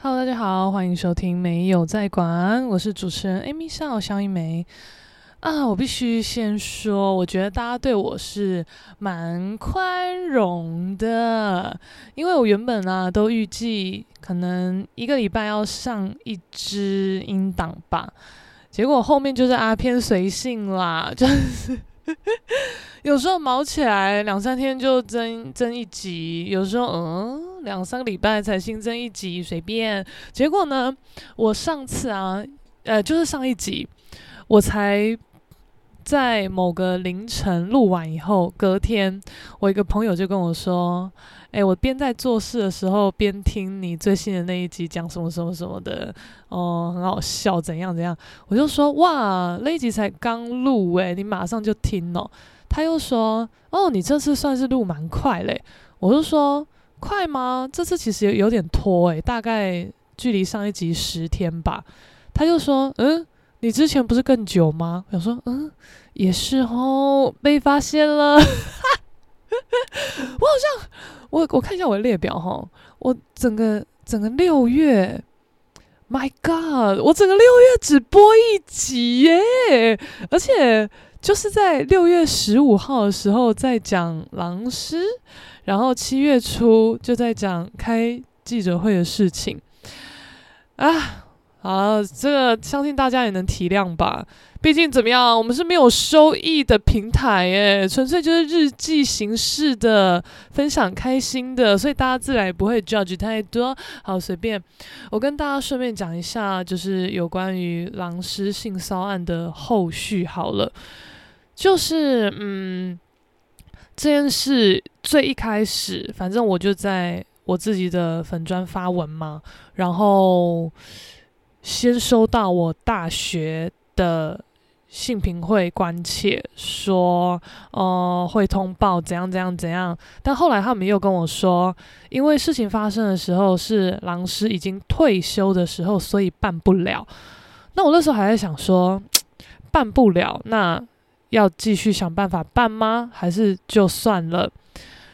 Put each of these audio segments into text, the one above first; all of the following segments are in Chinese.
Hello，大家好，欢迎收听没有在管，我是主持人 Amy 笑萧一梅啊。我必须先说，我觉得大家对我是蛮宽容的，因为我原本啊都预计可能一个礼拜要上一支音档吧，结果后面就是啊偏随性啦，就是 有时候毛起来两三天就增增一集，有时候嗯。两三个礼拜才新增一集，随便。结果呢，我上次啊，呃，就是上一集，我才在某个凌晨录完以后，隔天我一个朋友就跟我说：“哎，我边在做事的时候边听你最新的那一集，讲什么什么什么的，哦，很好笑，怎样怎样。”我就说：“哇，那一集才刚录，哎，你马上就听哦。”他又说：“哦，你这次算是录蛮快嘞。”我就说。快吗？这次其实有有点拖诶，大概距离上一集十天吧。他就说：“嗯，你之前不是更久吗？”我说：“嗯，也是哦，被发现了。”我好像我我看一下我的列表哈，我整个整个六月，My God，我整个六月只播一集耶，而且就是在六月十五号的时候在讲狼师。然后七月初就在讲开记者会的事情啊，好，这个相信大家也能体谅吧。毕竟怎么样，我们是没有收益的平台耶，纯粹就是日记形式的分享开心的，所以大家自然也不会 judge 太多。好，随便，我跟大家顺便讲一下，就是有关于狼师性骚案的后续好了，就是嗯。这件事最一开始，反正我就在我自己的粉专发文嘛，然后先收到我大学的性评会关切，说，呃，会通报怎样怎样怎样，但后来他们又跟我说，因为事情发生的时候是狼师已经退休的时候，所以办不了。那我那时候还在想说，办不了，那。要继续想办法办吗？还是就算了？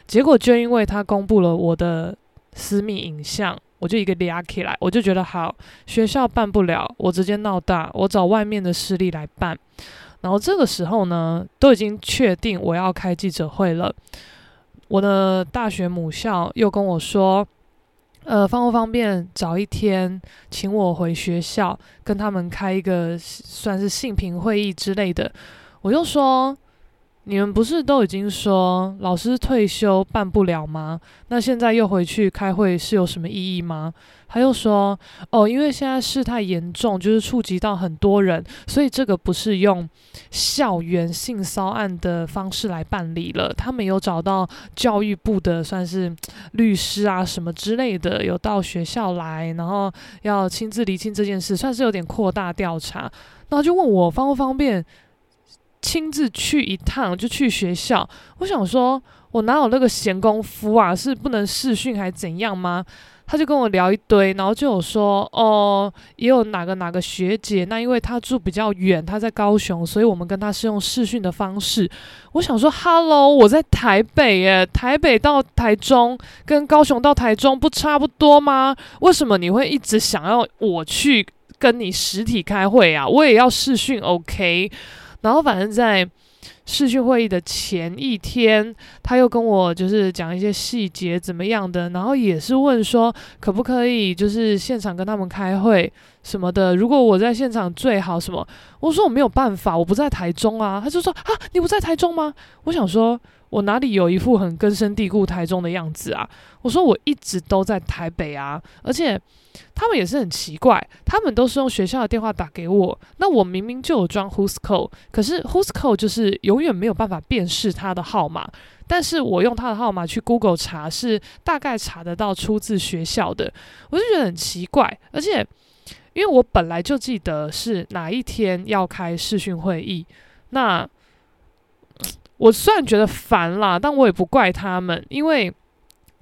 结果就因为他公布了我的私密影像，我就一个俩起来，我就觉得好，学校办不了，我直接闹大，我找外面的势力来办。然后这个时候呢，都已经确定我要开记者会了。我的大学母校又跟我说，呃，方不方便找一天请我回学校跟他们开一个算是性平会议之类的。我就说，你们不是都已经说老师退休办不了吗？那现在又回去开会是有什么意义吗？他又说，哦，因为现在事态严重，就是触及到很多人，所以这个不是用校园性骚案的方式来办理了。他们有找到教育部的算是律师啊什么之类的，有到学校来，然后要亲自厘清这件事，算是有点扩大调查。然后就问我方不方便。亲自去一趟就去学校，我想说，我哪有那个闲工夫啊？是不能视讯还怎样吗？他就跟我聊一堆，然后就有说，哦，也有哪个哪个学姐，那因为她住比较远，她在高雄，所以我们跟她是用视讯的方式。我想说，Hello，我在台北耶，台北到台中跟高雄到台中不差不多吗？为什么你会一直想要我去跟你实体开会啊？我也要视讯，OK？然后反正在视讯会议的前一天，他又跟我就是讲一些细节怎么样的，然后也是问说可不可以就是现场跟他们开会什么的。如果我在现场最好什么，我说我没有办法，我不在台中啊。他就说啊，你不在台中吗？我想说。我哪里有一副很根深蒂固台中的样子啊？我说我一直都在台北啊，而且他们也是很奇怪，他们都是用学校的电话打给我，那我明明就有装 Who's Call，可是 Who's Call 就是永远没有办法辨识他的号码，但是我用他的号码去 Google 查，是大概查得到出自学校的，我就觉得很奇怪，而且因为我本来就记得是哪一天要开视讯会议，那。我虽然觉得烦啦，但我也不怪他们，因为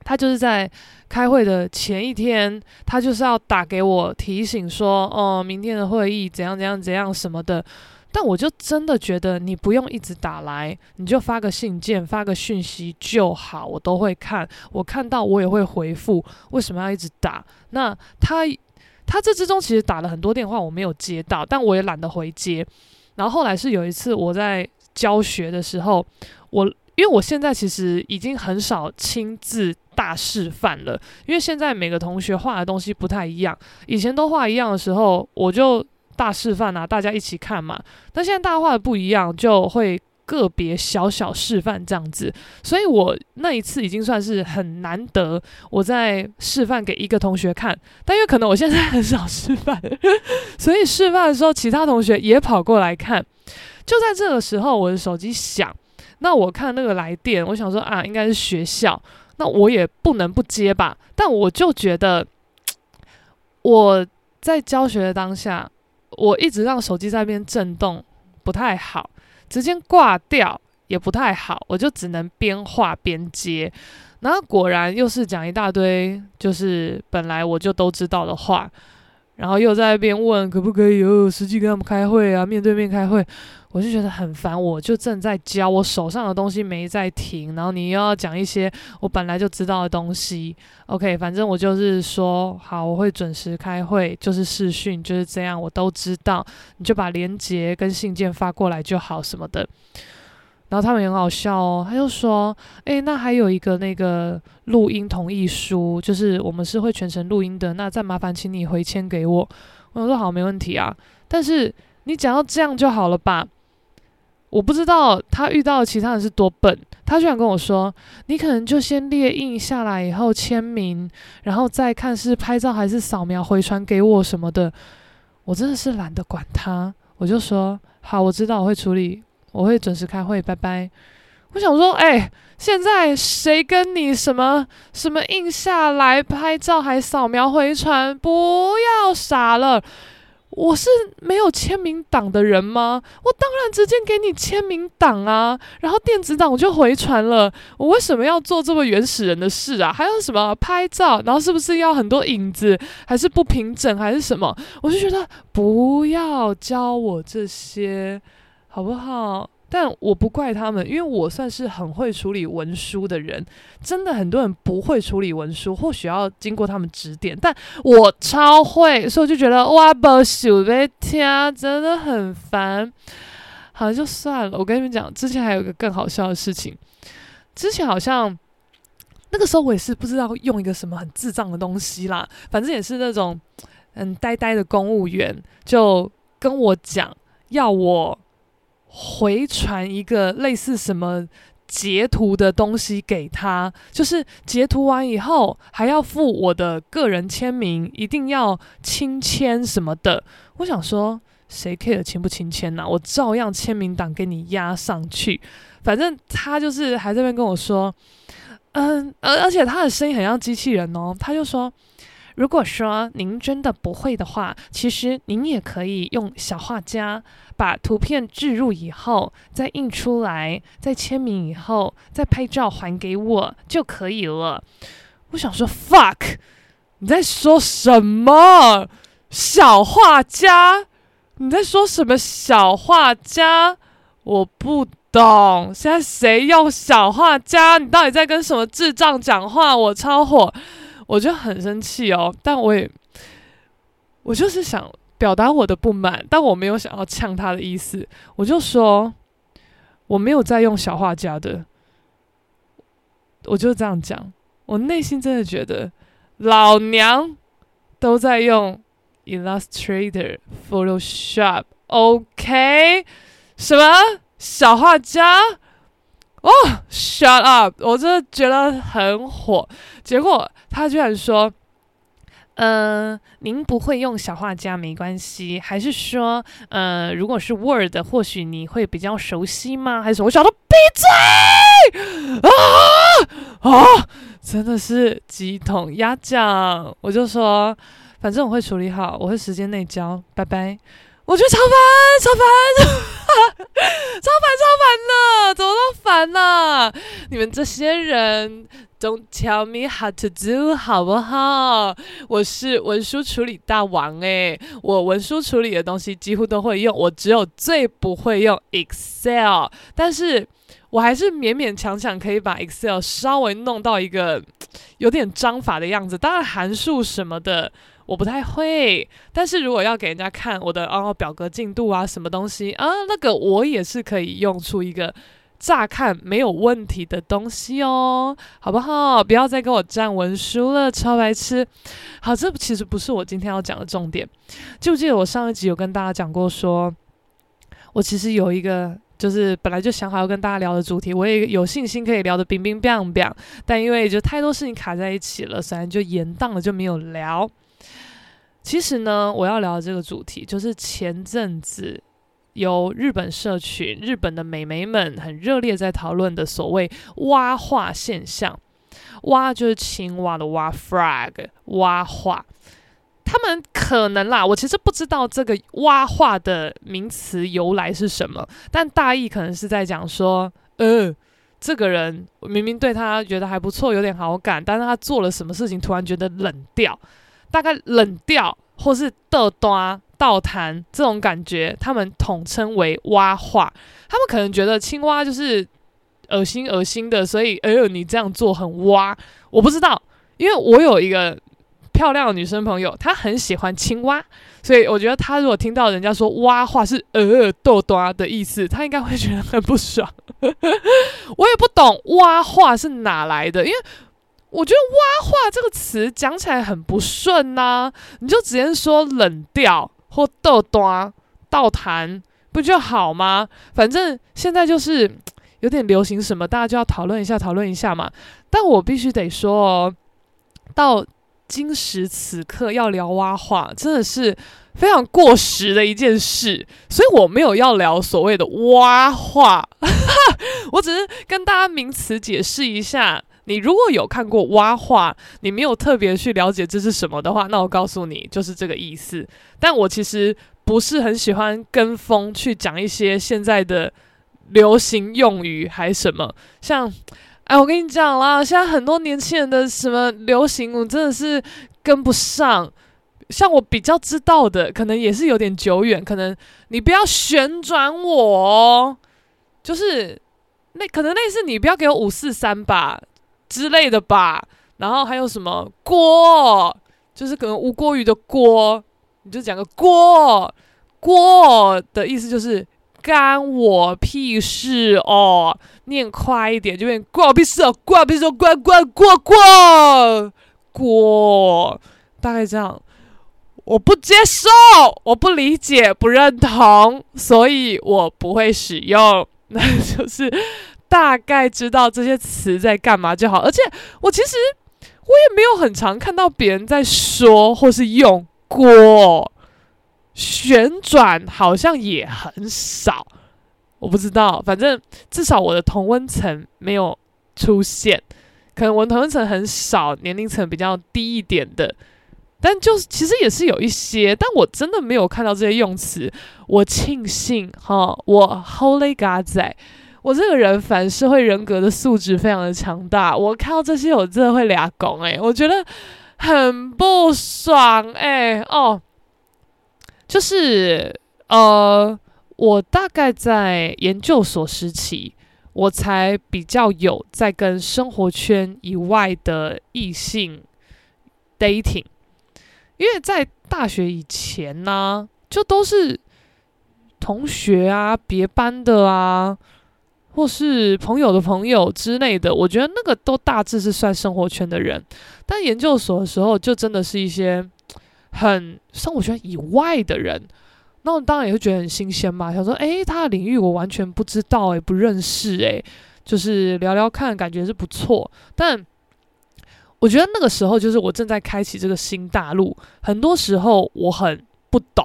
他就是在开会的前一天，他就是要打给我提醒说，哦，明天的会议怎样怎样怎样什么的。但我就真的觉得你不用一直打来，你就发个信件、发个讯息就好，我都会看。我看到我也会回复。为什么要一直打？那他他这之中其实打了很多电话，我没有接到，但我也懒得回接。然后后来是有一次我在教学的时候，我因为我现在其实已经很少亲自大示范了，因为现在每个同学画的东西不太一样。以前都画一样的时候，我就。大示范啊，大家一起看嘛。但现在大家画的不一样，就会个别小小示范这样子。所以我那一次已经算是很难得，我在示范给一个同学看。但因为可能我现在很少示范，所以示范的时候，其他同学也跑过来看。就在这个时候，我的手机响，那我看那个来电，我想说啊，应该是学校，那我也不能不接吧。但我就觉得我在教学的当下。我一直让手机在那边震动，不太好，直接挂掉也不太好，我就只能边画边接，然后果然又是讲一大堆，就是本来我就都知道的话。然后又在那边问可不可以有实际跟他们开会啊，面对面开会，我就觉得很烦。我就正在教，我手上的东西没在停，然后你又要讲一些我本来就知道的东西。OK，反正我就是说好，我会准时开会，就是视讯就是这样，我都知道。你就把连结跟信件发过来就好什么的。然后他们很好笑哦，他就说：“诶，那还有一个那个录音同意书，就是我们是会全程录音的，那再麻烦请你回签给我。”我说：“好，没问题啊。”但是你讲到这样就好了吧？我不知道他遇到其他人是多笨，他居然跟我说：“你可能就先列印下来以后签名，然后再看是拍照还是扫描回传给我什么的。”我真的是懒得管他，我就说：“好，我知道，我会处理。”我会准时开会，拜拜。我想说，哎、现在谁跟你什么什么印下来拍照还扫描回传？不要傻了，我是没有签名档的人吗？我当然直接给你签名档啊，然后电子档我就回传了。我为什么要做这么原始人的事啊？还有什么拍照，然后是不是要很多影子，还是不平整，还是什么？我就觉得不要教我这些。好不好？但我不怪他们，因为我算是很会处理文书的人。真的很多人不会处理文书，或许要经过他们指点，但我超会，所以我就觉得哇，不晓得听，真的很烦。好，就算了。我跟你们讲，之前还有一个更好笑的事情。之前好像那个时候我也是不知道用一个什么很智障的东西啦，反正也是那种嗯呆呆的公务员，就跟我讲要我。回传一个类似什么截图的东西给他，就是截图完以后还要附我的个人签名，一定要亲签什么的。我想说，谁 care 亲不亲签呐？我照样签名档给你压上去。反正他就是还在那边跟我说，嗯，而而且他的声音很像机器人哦，他就说。如果说您真的不会的话，其实您也可以用小画家把图片置入以后，再印出来，再签名以后，再拍照还给我就可以了。我想说，fuck，你在说什么？小画家？你在说什么小画家？我不懂。现在谁用小画家？你到底在跟什么智障讲话？我超火。我就很生气哦，但我也，我就是想表达我的不满，但我没有想要呛他的意思，我就说我没有在用小画家的，我就这样讲，我内心真的觉得老娘都在用 Illustrator、Photoshop，OK？什么小画家？哦，shut up！我真的觉得很火，结果。他居然说：“嗯、您不会用小画家没关系，还是说，呃，如果是 Word，或许你会比较熟悉吗？还是什么？我想说闭嘴啊啊！真的是鸡同鸭讲。我就说，反正我会处理好，我会时间内交，拜拜。我觉得超烦，超烦，超烦，超烦的，怎么都烦呢？你们这些人，Don't tell me how to do，好不好？我是文书处理大王诶，我文书处理的东西几乎都会用，我只有最不会用 Excel，但是我还是勉勉强强可以把 Excel 稍微弄到一个有点章法的样子，当然函数什么的。我不太会，但是如果要给人家看我的哦表格进度啊，什么东西啊，那个我也是可以用出一个乍看没有问题的东西哦，好不好？不要再跟我战文书了，超白痴。好，这其实不是我今天要讲的重点。记不记得我上一集有跟大家讲过说，我其实有一个就是本来就想好要跟大家聊的主题，我也有信心可以聊得冰冰冰冰，但因为就太多事情卡在一起了，所以就延宕了，就没有聊。其实呢，我要聊的这个主题就是前阵子由日本社群、日本的美眉们很热烈在讨论的所谓“蛙化”现象。蛙就是青蛙的蛙，frog 蛙化。他们可能啦，我其实不知道这个“蛙化”的名词由来是什么，但大意可能是在讲说，呃，这个人明明对他觉得还不错，有点好感，但是他做了什么事情，突然觉得冷掉。大概冷掉或是倒弹、倒弹这种感觉，他们统称为蛙化。他们可能觉得青蛙就是恶心恶心的，所以哎呦，你这样做很蛙。我不知道，因为我有一个漂亮的女生朋友，她很喜欢青蛙，所以我觉得她如果听到人家说蛙化是呃倒弹的意思，她应该会觉得很不爽。我也不懂蛙化是哪来的，因为。我觉得“蛙化”这个词讲起来很不顺呐、你就直接说冷掉或倒弹、倒谈不就好吗？反正现在就是有点流行什么，大家就要讨论一下，讨论一下嘛。但我必须得说哦，到今时此刻要聊蛙化，真的是非常过时的一件事，所以我没有要聊所谓的蛙化，我只是跟大家名词解释一下。你如果有看过蛙化，你没有特别去了解这是什么的话，那我告诉你，就是这个意思。但我其实不是很喜欢跟风去讲一些现在的流行用语，还什么像，哎，我跟你讲啦，现在很多年轻人的什么流行，我真的是跟不上。像我比较知道的，可能也是有点久远，可能你不要旋转我，就是那可能类似你不要给我五四三吧。之类的吧，然后还有什么锅，就是可能吴郭鱼的锅，你就讲个锅，锅的意思就是干我屁事哦，念快一点就变关我屁事哦，关我屁事哦，关关关关锅，大概这样，我不接受，我不理解，不认同，所以我不会使用，那就是。大概知道这些词在干嘛就好，而且我其实我也没有很常看到别人在说或是用过旋转，好像也很少。我不知道，反正至少我的同温层没有出现，可能我同温层很少，年龄层比较低一点的，但就是其实也是有一些，但我真的没有看到这些用词。我庆幸哈，我 Holy God 在。我这个人反社会人格的素质非常的强大，我看到这些我真的会俩拱诶，我觉得很不爽诶、哦，就是呃，我大概在研究所时期，我才比较有在跟生活圈以外的异性 dating，因为在大学以前呢，就都是同学啊，别班的啊。或是朋友的朋友之类的，我觉得那个都大致是算生活圈的人，但研究所的时候就真的是一些很生活圈以外的人，那我当然也会觉得很新鲜嘛，想说，诶，他的领域我完全不知道，诶，不认识，诶，就是聊聊看，感觉是不错，但我觉得那个时候就是我正在开启这个新大陆，很多时候我很不懂。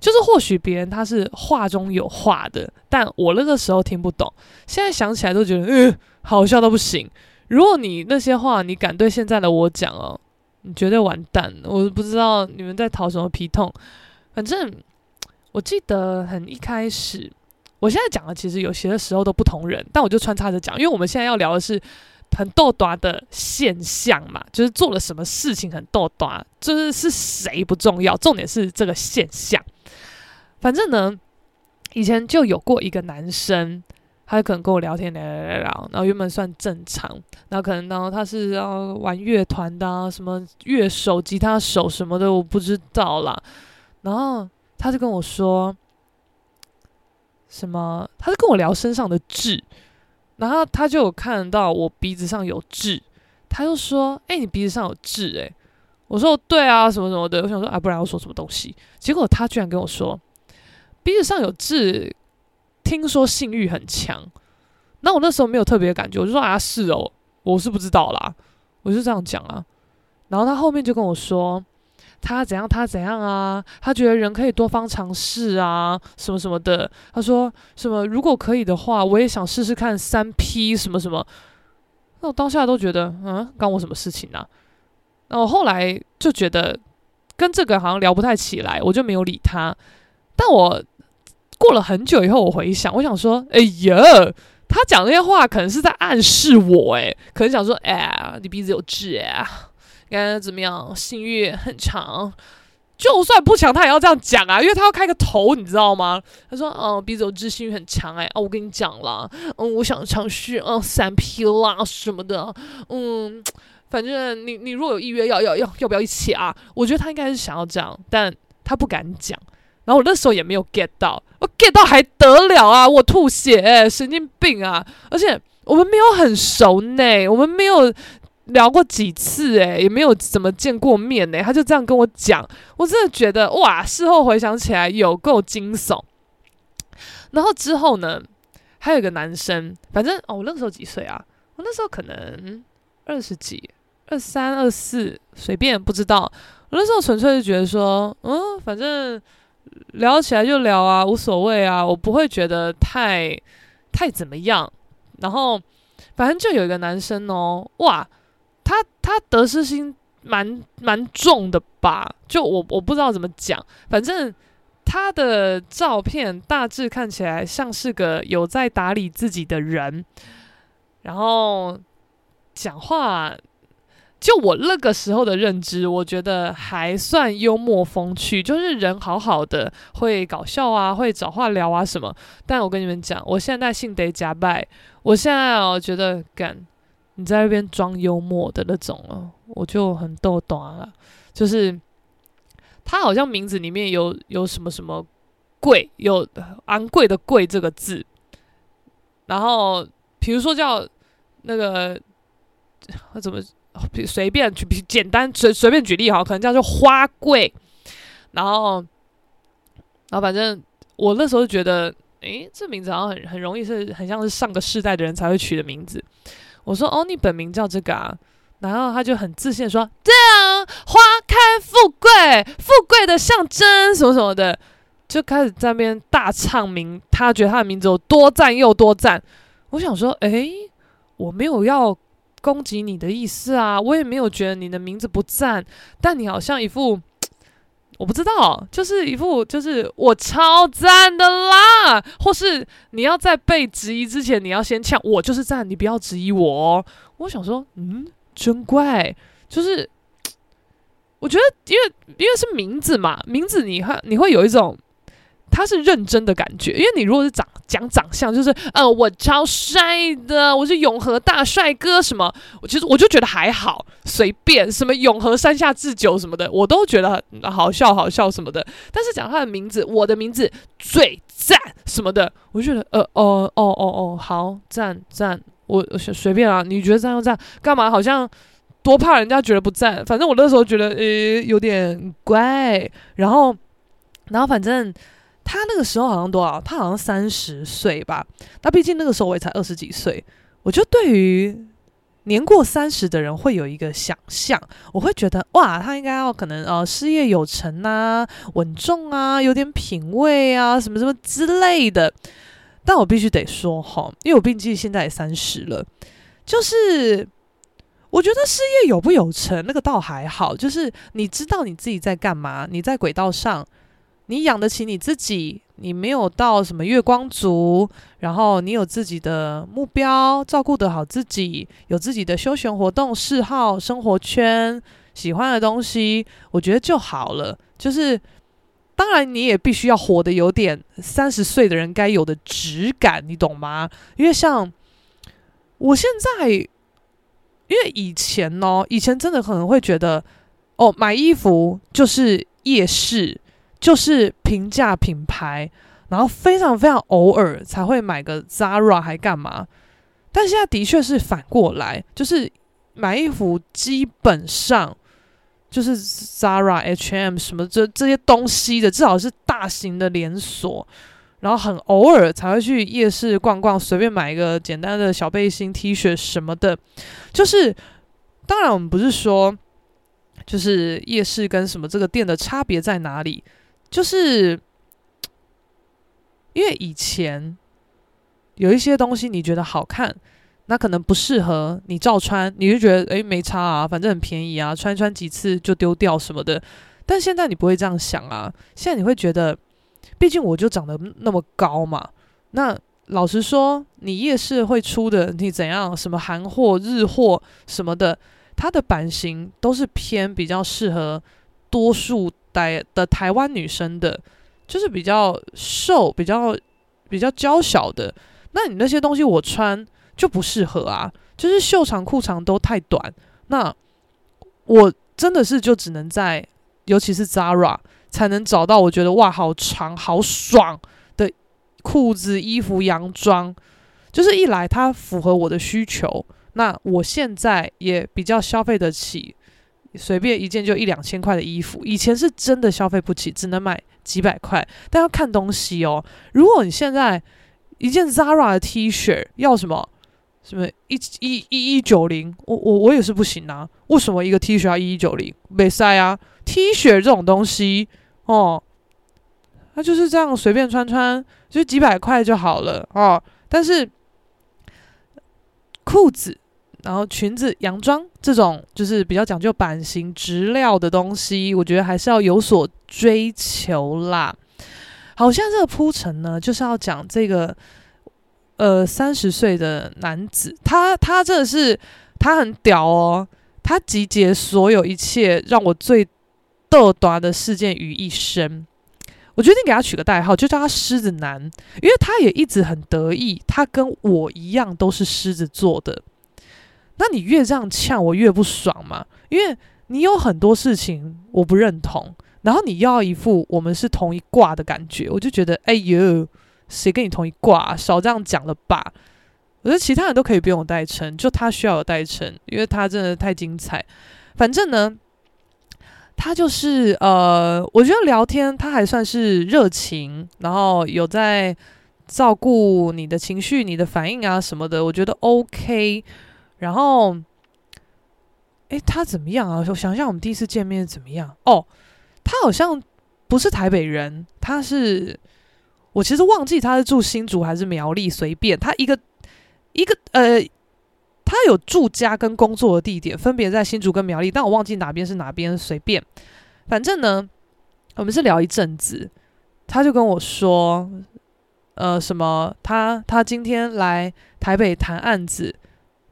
就是或许别人他是话中有话的，但我那个时候听不懂。现在想起来都觉得，嗯、好笑到不行。如果你那些话你敢对现在的我讲哦，你绝对完蛋。我不知道你们在讨什么皮痛。反正我记得很一开始，我现在讲的其实有些时候都不同人，但我就穿插着讲，因为我们现在要聊的是很逗短的现象嘛，就是做了什么事情很逗短，就是是谁不重要，重点是这个现象。反正呢，以前就有过一个男生。他可能跟我聊天聊聊聊聊，然后原本算正常，然后可能然后他是要玩乐团的啊，什么乐手、吉他手什么的，我不知道啦。然后他就跟我说，什么？他就跟我聊身上的痣，然后他就有看到我鼻子上有痣，他就说：“哎、你鼻子上有痣？”哎，我说：“对啊，什么什么的。”我想说啊，不然要说什么东西？结果他居然跟我说，鼻子上有痣。听说性欲很强，那我那时候没有特别感觉，我就说啊是哦，我是不知道啦，我就这样讲啊。然后他后面就跟我说，他怎样他怎样啊，他觉得人可以多方尝试啊，什么什么的。他说什么如果可以的话，我也想试试看三 P 什么什么。那我当下都觉得，嗯，关我什么事情啊？那我后来就觉得跟这个好像聊不太起来，我就没有理他。但我。过了很久以后，我回想，我想说，哎呀，他讲那些话可能是在暗示我，哎，可能想说，哎，你鼻子有痣，哎，应该怎么样？性欲很强，就算不强，他也要这样讲啊，因为他要开个头，你知道吗？他说，嗯，鼻子有痣，性欲很强，哎，哦，我跟你讲了，嗯，我想尝试，嗯，三 P 啦什么的，嗯，反正你你如果有意愿，要要要要不要一起啊？我觉得他应该是想要这样，但他不敢讲。然后我那时候也没有 get 到，我 get 到还得了啊！我吐血，神经病啊！而且我们没有很熟呢，我们没有聊过几次诶，也没有怎么见过面呢。他就这样跟我讲，我真的觉得哇！事后回想起来有够惊悚。然后之后呢，还有一个男生，反正哦，我那时候几岁啊？我那时候可能二十几、二三、二四，随便不知道。我那时候纯粹是觉得说，嗯，反正。聊起来就聊啊，无所谓啊，我不会觉得太太怎么样。然后反正就有一个男生哦，哇，他他得失心蛮蛮重的吧？就我我不知道怎么讲，反正他的照片大致看起来像是个有在打理自己的人，然后讲话。就我那个时候的认知，我觉得还算幽默风趣，就是人好好的，会搞笑啊，会找话聊啊什么。但我跟你们讲，我现在性得假拜，我现在哦觉得干你在那边装幽默的那种哦，我就很逗短了。就是他好像名字里面有有什么什么贵，有昂贵的贵这个字，然后比如说叫那个怎么？随便举，简单随随便举例哈，可能叫做花贵，然后，然后反正我那时候就觉得，诶，这名字好像很很容易是很像是上个世代的人才会取的名字。我说，哦，你本名叫这个啊？然后他就很自信说，对啊，花开富贵，富贵的象征，什么什么的，就开始在那边大唱名，他觉得他的名字有多赞又多赞。我想说，诶，我没有要。攻击你的意思啊，我也没有觉得你的名字不赞，但你好像一副 我不知道，就是一副就是我超赞的啦，或是你要在被质疑之前，你要先呛我就是赞，你不要质疑我哦。我想说，嗯，真怪，就是 我觉得，因为因为是名字嘛，名字你会你会有一种。他是认真的感觉，因为你如果是长讲长相，就是呃，我超帅的，我是永和大帅哥什么，我其实我就觉得还好，随便什么永和山下智久什么的，我都觉得好笑好笑什么的。但是讲他的名字，我的名字最赞什么的，我就觉得呃哦哦哦哦，好赞赞，我随随便啊，你觉得赞就赞，干嘛好像多怕人家觉得不赞？反正我那时候觉得呃有点怪，然后然后反正。他那个时候好像多少？他好像三十岁吧。那毕竟那个时候我也才二十几岁。我就对于年过三十的人会有一个想象，我会觉得哇，他应该要可能呃事业有成啊，稳重啊，有点品味啊，什么什么之类的。但我必须得说哈，因为我毕竟现在也三十了，就是我觉得事业有不有成那个倒还好，就是你知道你自己在干嘛，你在轨道上。你养得起你自己，你没有到什么月光族，然后你有自己的目标，照顾得好自己，有自己的休闲活动、嗜好、生活圈、喜欢的东西，我觉得就好了。就是，当然你也必须要活得有点三十岁的人该有的质感，你懂吗？因为像我现在，因为以前呢，以前真的可能会觉得，哦，买衣服就是夜市。就是平价品牌，然后非常非常偶尔才会买个 Zara 还干嘛？但现在的确是反过来，就是买衣服基本上就是 Zara、H&M 什么这这些东西的，至少是大型的连锁。然后很偶尔才会去夜市逛逛，随便买一个简单的小背心、T 恤什么的。就是当然，我们不是说就是夜市跟什么这个店的差别在哪里。就是因为以前有一些东西你觉得好看，那可能不适合你照穿，你就觉得诶没差啊，反正很便宜啊，穿穿几次就丢掉什么的。但现在你不会这样想啊，现在你会觉得，毕竟我就长得那么高嘛。那老实说，你夜市会出的，你怎样什么韩货、日货什么的，它的版型都是偏比较适合多数。台的台湾女生的，就是比较瘦、比较比较娇小的。那你那些东西我穿就不适合啊，就是袖长裤长都太短。那我真的是就只能在，尤其是 Zara 才能找到我觉得哇，好长好爽的裤子、衣服、洋装。就是一来它符合我的需求，那我现在也比较消费得起。随便一件就一两千块的衣服，以前是真的消费不起，只能买几百块。但要看东西哦。如果你现在一件 Zara 的 T 恤要什么什么一一一一九零，我我我也是不行啊。为什么一个 T 恤要一一九零？没塞啊，T 恤这种东西哦，它就是这样随便穿穿，就几百块就好了哦。但是裤子。然后裙子、洋装这种就是比较讲究版型、质料的东西，我觉得还是要有所追求啦。好，像这个铺陈呢，就是要讲这个呃三十岁的男子，他他真的是他很屌哦，他集结所有一切让我最逗短的事件于一身。我决定给他取个代号，就叫他狮子男，因为他也一直很得意，他跟我一样都是狮子座的。那你越这样呛我越不爽嘛，因为你有很多事情我不认同，然后你要一副我们是同一挂的感觉，我就觉得哎呦，谁跟你同一挂？少这样讲了吧。我觉得其他人都可以不用代称，就他需要有代称，因为他真的太精彩。反正呢，他就是呃，我觉得聊天他还算是热情，然后有在照顾你的情绪、你的反应啊什么的，我觉得 OK。然后，诶，他怎么样啊？我想想，我们第一次见面怎么样？哦，他好像不是台北人，他是我其实忘记他是住新竹还是苗栗，随便他一个一个呃，他有住家跟工作的地点分别在新竹跟苗栗，但我忘记哪边是哪边，随便。反正呢，我们是聊一阵子，他就跟我说，呃，什么他他今天来台北谈案子。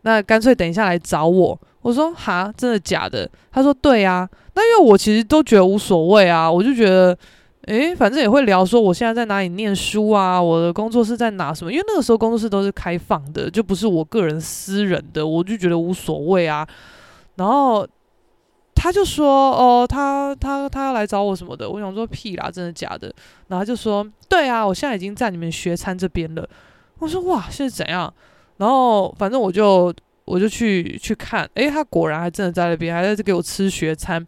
那干脆等一下来找我。我说哈，真的假的？他说对啊。那因为我其实都觉得无所谓啊，我就觉得，诶，反正也会聊说我现在在哪里念书啊，我的工作室在哪什么。因为那个时候工作室都是开放的，就不是我个人私人的，我就觉得无所谓啊。然后他就说哦，他他他要来找我什么的。我想说屁啦，真的假的？然后他就说对啊，我现在已经在你们学餐这边了。我说哇，现在怎样？然后反正我就我就去去看，诶，他果然还真的在那边，还在这给我吃学餐。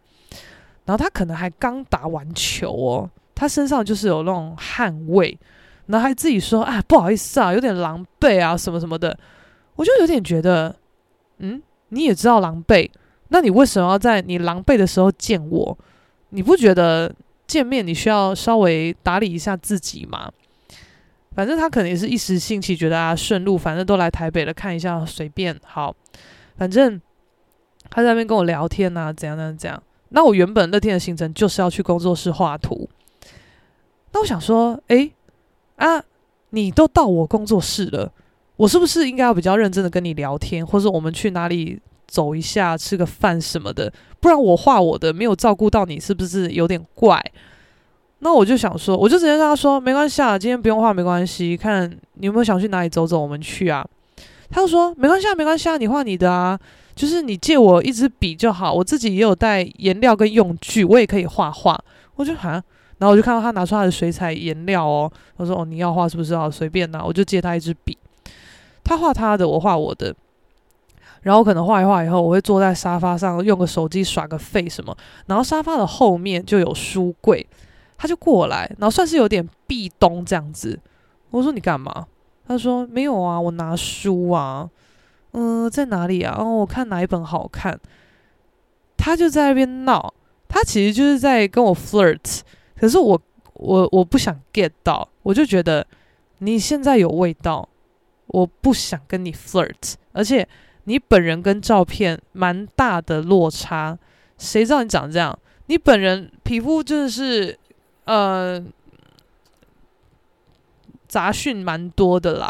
然后他可能还刚打完球哦，他身上就是有那种汗味，然后还自己说啊，不好意思啊，有点狼狈啊什么什么的。我就有点觉得，嗯，你也知道狼狈，那你为什么要在你狼狈的时候见我？你不觉得见面你需要稍微打理一下自己吗？反正他可能也是一时兴起，觉得啊顺路，反正都来台北了，看一下随便好。反正他在那边跟我聊天啊，怎样怎样怎样。那我原本那天的行程就是要去工作室画图。那我想说，诶，啊，你都到我工作室了，我是不是应该要比较认真的跟你聊天，或者我们去哪里走一下，吃个饭什么的？不然我画我的没有照顾到你，是不是有点怪？那我就想说，我就直接跟他说，没关系啊，今天不用画没关系，看你有没有想去哪里走走，我们去啊。他就说没关系啊，没关系啊，你画你的啊，就是你借我一支笔就好，我自己也有带颜料跟用具，我也可以画画。我就喊，然后我就看到他拿出他的水彩颜料哦，我说哦，你要画是不是啊？随便拿，我就借他一支笔，他画他的，我画我的。然后可能画一画以后，我会坐在沙发上用个手机耍个废什么，然后沙发的后面就有书柜，他就过来，然后算是有点壁咚这样子。我说你干嘛？他说没有啊，我拿书啊。嗯、在哪里啊？哦，我看哪一本好看。他就在那边闹，他其实就是在跟我 flirt，可是我我我不想 get 到，我就觉得你现在有味道，我不想跟你 flirt，而且。你本人跟照片蛮大的落差，谁知道你长这样？你本人皮肤真的是，呃，杂讯蛮多的啦，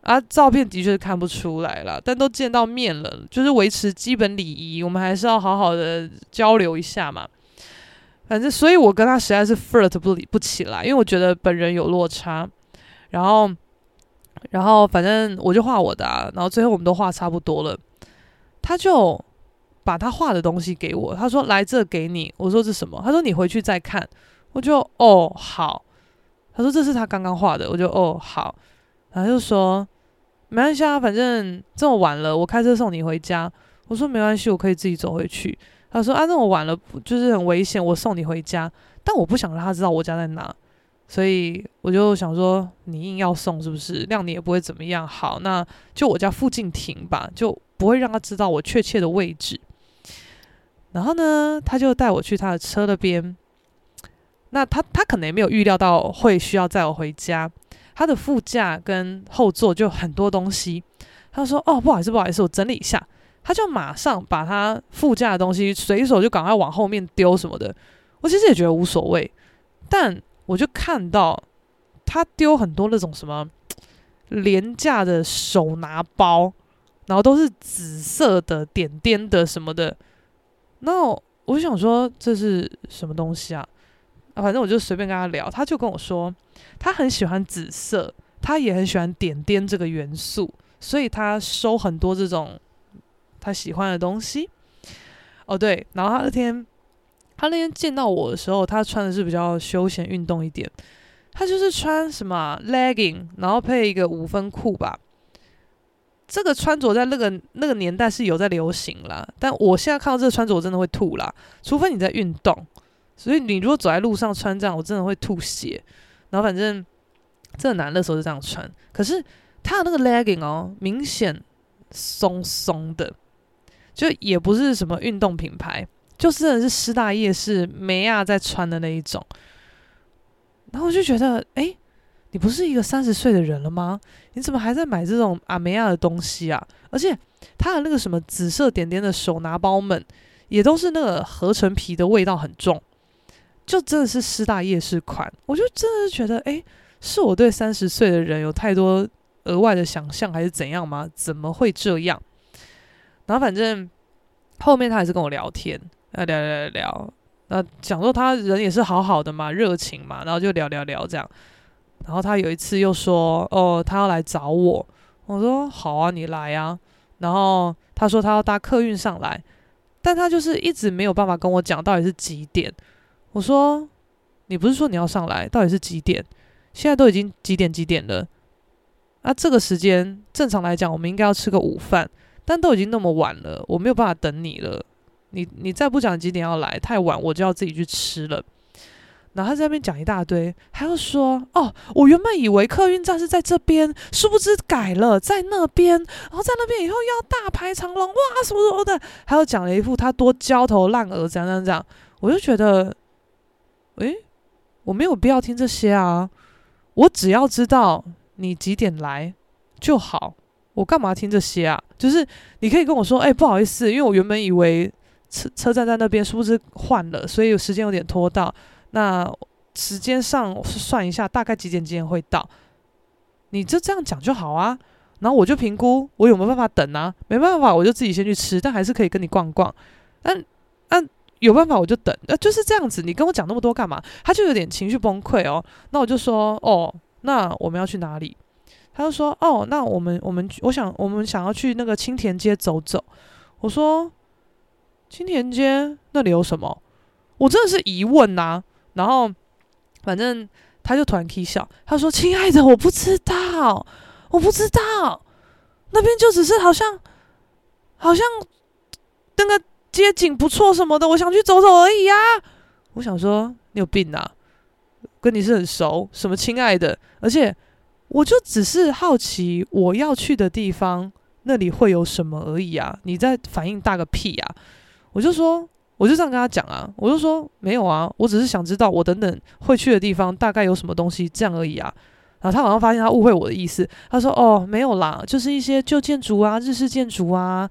啊，照片的确是看不出来啦，但都见到面了，就是维持基本礼仪，我们还是要好好的交流一下嘛。反正，所以我跟他实在是 flirt 不不起来，因为我觉得本人有落差，然后。然后反正我就画我的啊，然后最后我们都画差不多了，他就把他画的东西给我，他说：“来，这给你。”我说：“这是什么？”他说：“你回去再看。”我就：“哦，好。”他说：“这是他刚刚画的。”我就：“哦，好。”然后就说：“没关系啊，反正这么晚了，我开车送你回家。”我说：“没关系，我可以自己走回去。”他说：“啊，这么晚了，就是很危险，我送你回家。”但我不想让他知道我家在哪。所以我就想说，你硬要送是不是？谅你也不会怎么样。好，那就我家附近停吧，就不会让他知道我确切的位置。然后呢，他就带我去他的车那边。那他他可能也没有预料到会需要载我回家。他的副驾跟后座就很多东西。他说：“哦，不好意思，不好意思，我整理一下。”他就马上把他副驾的东西随手就赶快往后面丢什么的。我其实也觉得无所谓，但。我就看到他丢很多那种什么廉价的手拿包，然后都是紫色的点点的什么的。那我就想说这是什么东西啊？啊，反正我就随便跟他聊，他就跟我说他很喜欢紫色，他也很喜欢点点这个元素，所以他收很多这种他喜欢的东西。哦，对，然后他那天。他那天见到我的时候，他穿的是比较休闲运动一点，他就是穿什么 legging，然后配一个五分裤吧。这个穿着在那个那个年代是有在流行啦，但我现在看到这个穿着，我真的会吐啦。除非你在运动，所以你如果走在路上穿这样，我真的会吐血。然后反正这个男的时候就这样穿，可是他的那个 legging 哦，明显松松的，就也不是什么运动品牌。就是真的是师大夜市梅亚在穿的那一种，然后我就觉得，哎，你不是一个三十岁的人了吗？你怎么还在买这种阿梅亚的东西啊？而且他的那个什么紫色点点的手拿包们，也都是那个合成皮的味道很重，就真的是师大夜市款。我就真的是觉得，哎，是我对三十岁的人有太多额外的想象，还是怎样吗？怎么会这样？然后反正后面他还是跟我聊天。啊聊聊聊聊，那讲说他人也是好好的嘛，热情嘛，然后就聊聊聊这样。然后他有一次又说，哦，他要来找我。我说好啊，你来啊。然后他说他要搭客运上来，但他就是一直没有办法跟我讲到底是几点。我说你不是说你要上来，到底是几点？现在都已经几点几点了？啊，这个时间正常来讲，我们应该要吃个午饭，但都已经那么晚了，我没有办法等你了。你你再不讲几点要来，太晚我就要自己去吃了。然后他在那边讲一大堆，还要说哦，我原本以为客运站是在这边，殊不知改了在那边。然后在那边以后要大排长龙，哇，什么什么的，还有讲了一副他多焦头烂额，这样这样这样。我就觉得，诶，我没有必要听这些啊，我只要知道你几点来就好，我干嘛听这些啊？就是你可以跟我说，诶，不好意思，因为我原本以为。车车站在那边，是不是换了？所以有时间有点拖到。那时间上算一下，大概几点几点会到？你就这样讲就好啊。然后我就评估我有没有办法等啊？没办法，我就自己先去吃，但还是可以跟你逛逛。但，有办法我就等，呃，就是这样子。你跟我讲那么多干嘛？他就有点情绪崩溃哦。那我就说哦，那我们要去哪里？他就说哦，那我们我们我想我们想要去那个青田街走走。我说青田街那里有什么？我真的是疑问呐、然后反正他就突然 k 笑，他说：“亲爱的，我不知道，我不知道，那边就只是好像好像那个街景不错什么的，我想去走走而已、啊。”我想说你有病啊，跟你是很熟，什么亲爱的？而且我就只是好奇我要去的地方那里会有什么而已啊！你在反应大个屁啊！我就说。我就这样跟他讲啊，我就说没有啊，我只是想知道我等等会去的地方大概有什么东西，这样而已啊。然后他好像发现他误会我的意思，他说哦没有啦，就是一些旧建筑啊，日式建筑啊，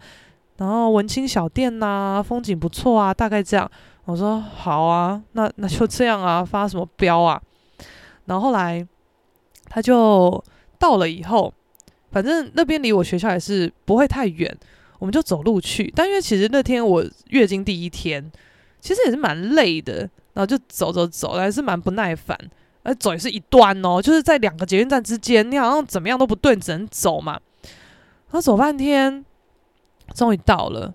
然后文青小店呐、风景不错啊，大概这样。我说好啊，那那就这样啊，发什么飙啊？然后后来他就到了以后，反正那边离我学校也是不会太远。我们就走路去，但因为其实那天我月经第一天，其实也是蛮累的，然后就走走走，还是蛮不耐烦，而走也是一段哦，就是在两个捷运站之间，你好像怎么样都不对，只能走嘛。然后走半天，终于到了。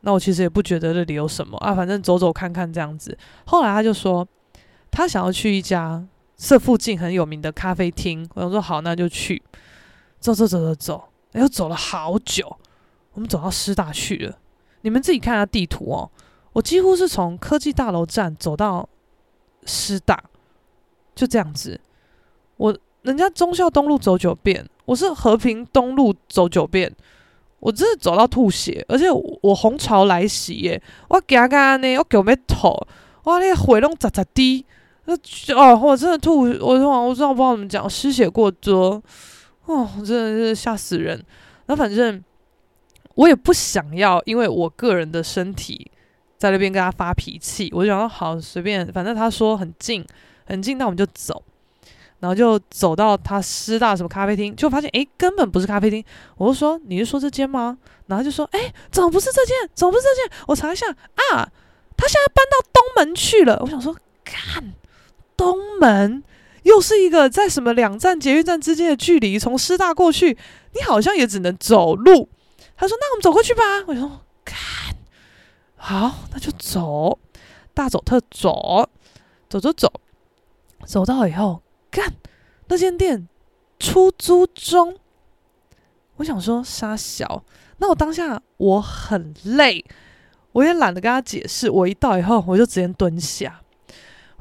那我其实也不觉得那里有什么啊，反正走走看看这样子。后来他就说，他想要去一家这附近很有名的咖啡厅。我说好，那就去。走走走走走，又走了好久。我们走到师大去了，你们自己看下地图哦。我几乎是从科技大楼站走到师大，就这样子。我人家中校东路走九遍，我是和平东路走九遍，我真的走到吐血，而且我，红潮来袭耶！我嘎嘎呢，我狗没头，哇，那个血拢咋咋滴？那哦，我真的吐，我我我真的不知道怎么讲，失血过多，哦，真的是吓死人。那反正。我也不想要，因为我个人的身体在那边跟他发脾气。我就想说好随便，反正他说很近，很近，那我们就走。然后就走到他师大什么咖啡厅，就发现诶，根本不是咖啡厅。我就说你是说这间吗？然后就说诶，怎么不是这间？怎么不是这间？我查一下啊，他现在搬到东门去了。我想说，看东门又是一个在什么两站捷运站之间的距离，从师大过去，你好像也只能走路。他说：“那我们走过去吧。”我说：“看，好，那就走，大走特走，走走走，走到以后，看那间店出租中。我想说杀小，那我当下我很累，我也懒得跟他解释。我一到以后，我就直接蹲下。”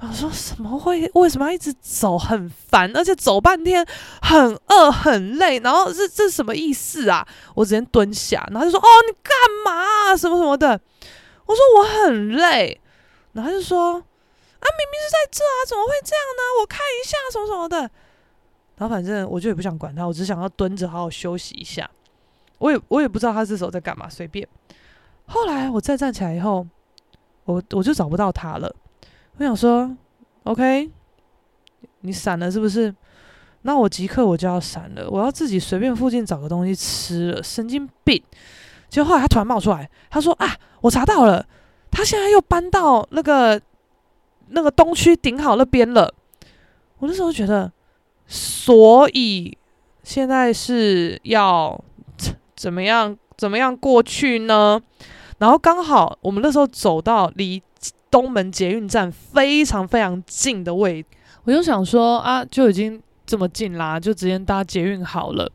我想说什么会？为什么要一直走？很烦，而且走半天很饿很累。然后这这什么意思啊？我直接蹲下，然后就说：“哦，你干嘛？什么什么的？”我说：“我很累。”然后他就说：“啊，明明是在这啊，怎么会这样呢？我看一下什么什么的。”然后反正我就也不想管他，我只想要蹲着好好休息一下。我也我也不知道他这时候在干嘛，随便。后来我再站起来以后，我我就找不到他了。我想说，OK，你闪了是不是？那我即刻我就要闪了，我要自己随便附近找个东西吃了，神经病！结果后来他突然冒出来，他说：“啊，我查到了，他现在又搬到那个那个东区顶好那边了。”我那时候觉得，所以现在是要怎么样怎么样过去呢？然后刚好我们那时候走到离。东门捷运站非常非常近的位，我就想说啊，就已经这么近啦，就直接搭捷运好了。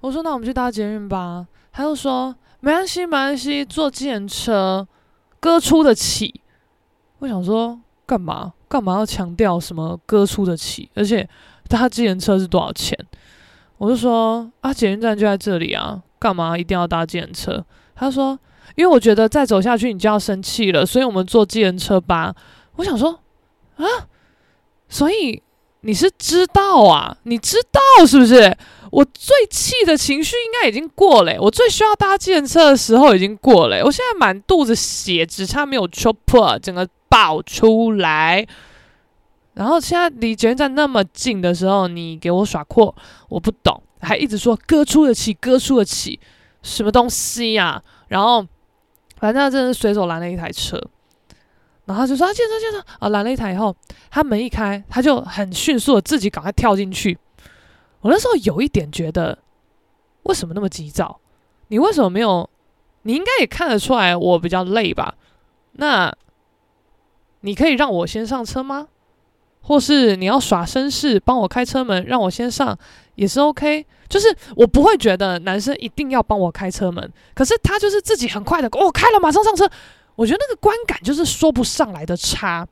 我说那我们去搭捷运吧。他就说没关系，没关系，坐计程车哥出得起。我想说干嘛？干嘛要强调什么哥出得起？而且搭计程车是多少钱？我就说啊，捷运站就在这里啊，干嘛一定要搭计程车？他说。因为我觉得再走下去你就要生气了，所以我们坐计程车吧。我想说，啊，所以你是知道啊？你知道是不是？我最气的情绪应该已经过了，我最需要搭计程车的时候已经过了。我现在满肚子血，只差没有戳破，整个爆出来。然后现在离捷运站那么近的时候，你给我耍阔，我不懂，还一直说哥出得起，哥出得起，什么东西呀、啊？然后反正他真是随手拦了一台车，然后就说啊，建车，建车啊，拦了一台以后，他门一开，他就很迅速的自己赶快跳进去。我那时候有一点觉得，为什么那么急躁？你为什么没有？你应该也看得出来我比较累吧？那你可以让我先上车吗？或是你要耍绅士帮我开车门让我先上也是 OK。就是我不会觉得男生一定要帮我开车门，可是他就是自己很快的哦开了马上上车，我觉得那个观感就是说不上来的差。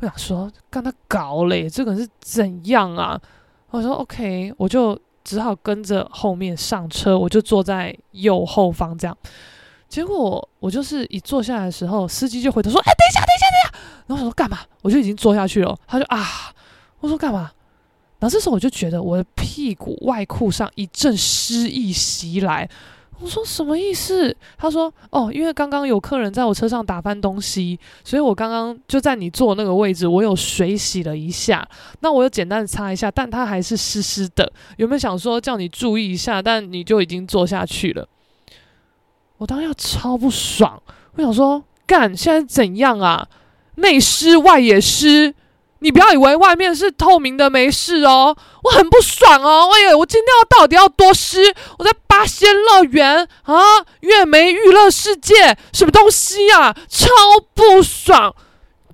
我想说跟他搞嘞，这个是怎样啊？我说 OK，我就只好跟着后面上车，我就坐在右后方这样。结果我就是一坐下来的时候，司机就回头说：“哎，等一下，等一下。”然后我说：“干嘛？”我就已经坐下去了。他就啊，我说：“干嘛？”然后这时候我就觉得我的屁股外裤上一阵湿意袭来。我说什么意思？他说哦，因为刚刚有客人在我车上打翻东西，所以我刚刚就在你坐那个位置，我有水洗了一下，那我有简单擦一下，但它还是湿湿的。有没有想说叫你注意一下？但你就已经坐下去了。我当时超不爽，我想说干，现在怎样啊？内湿外也湿。你不要以为外面是透明的没事哦，我很不爽哦。哎呀，我今天要到底要多湿？我在八仙乐园啊，月梅娱乐世界，什么东西啊？超不爽！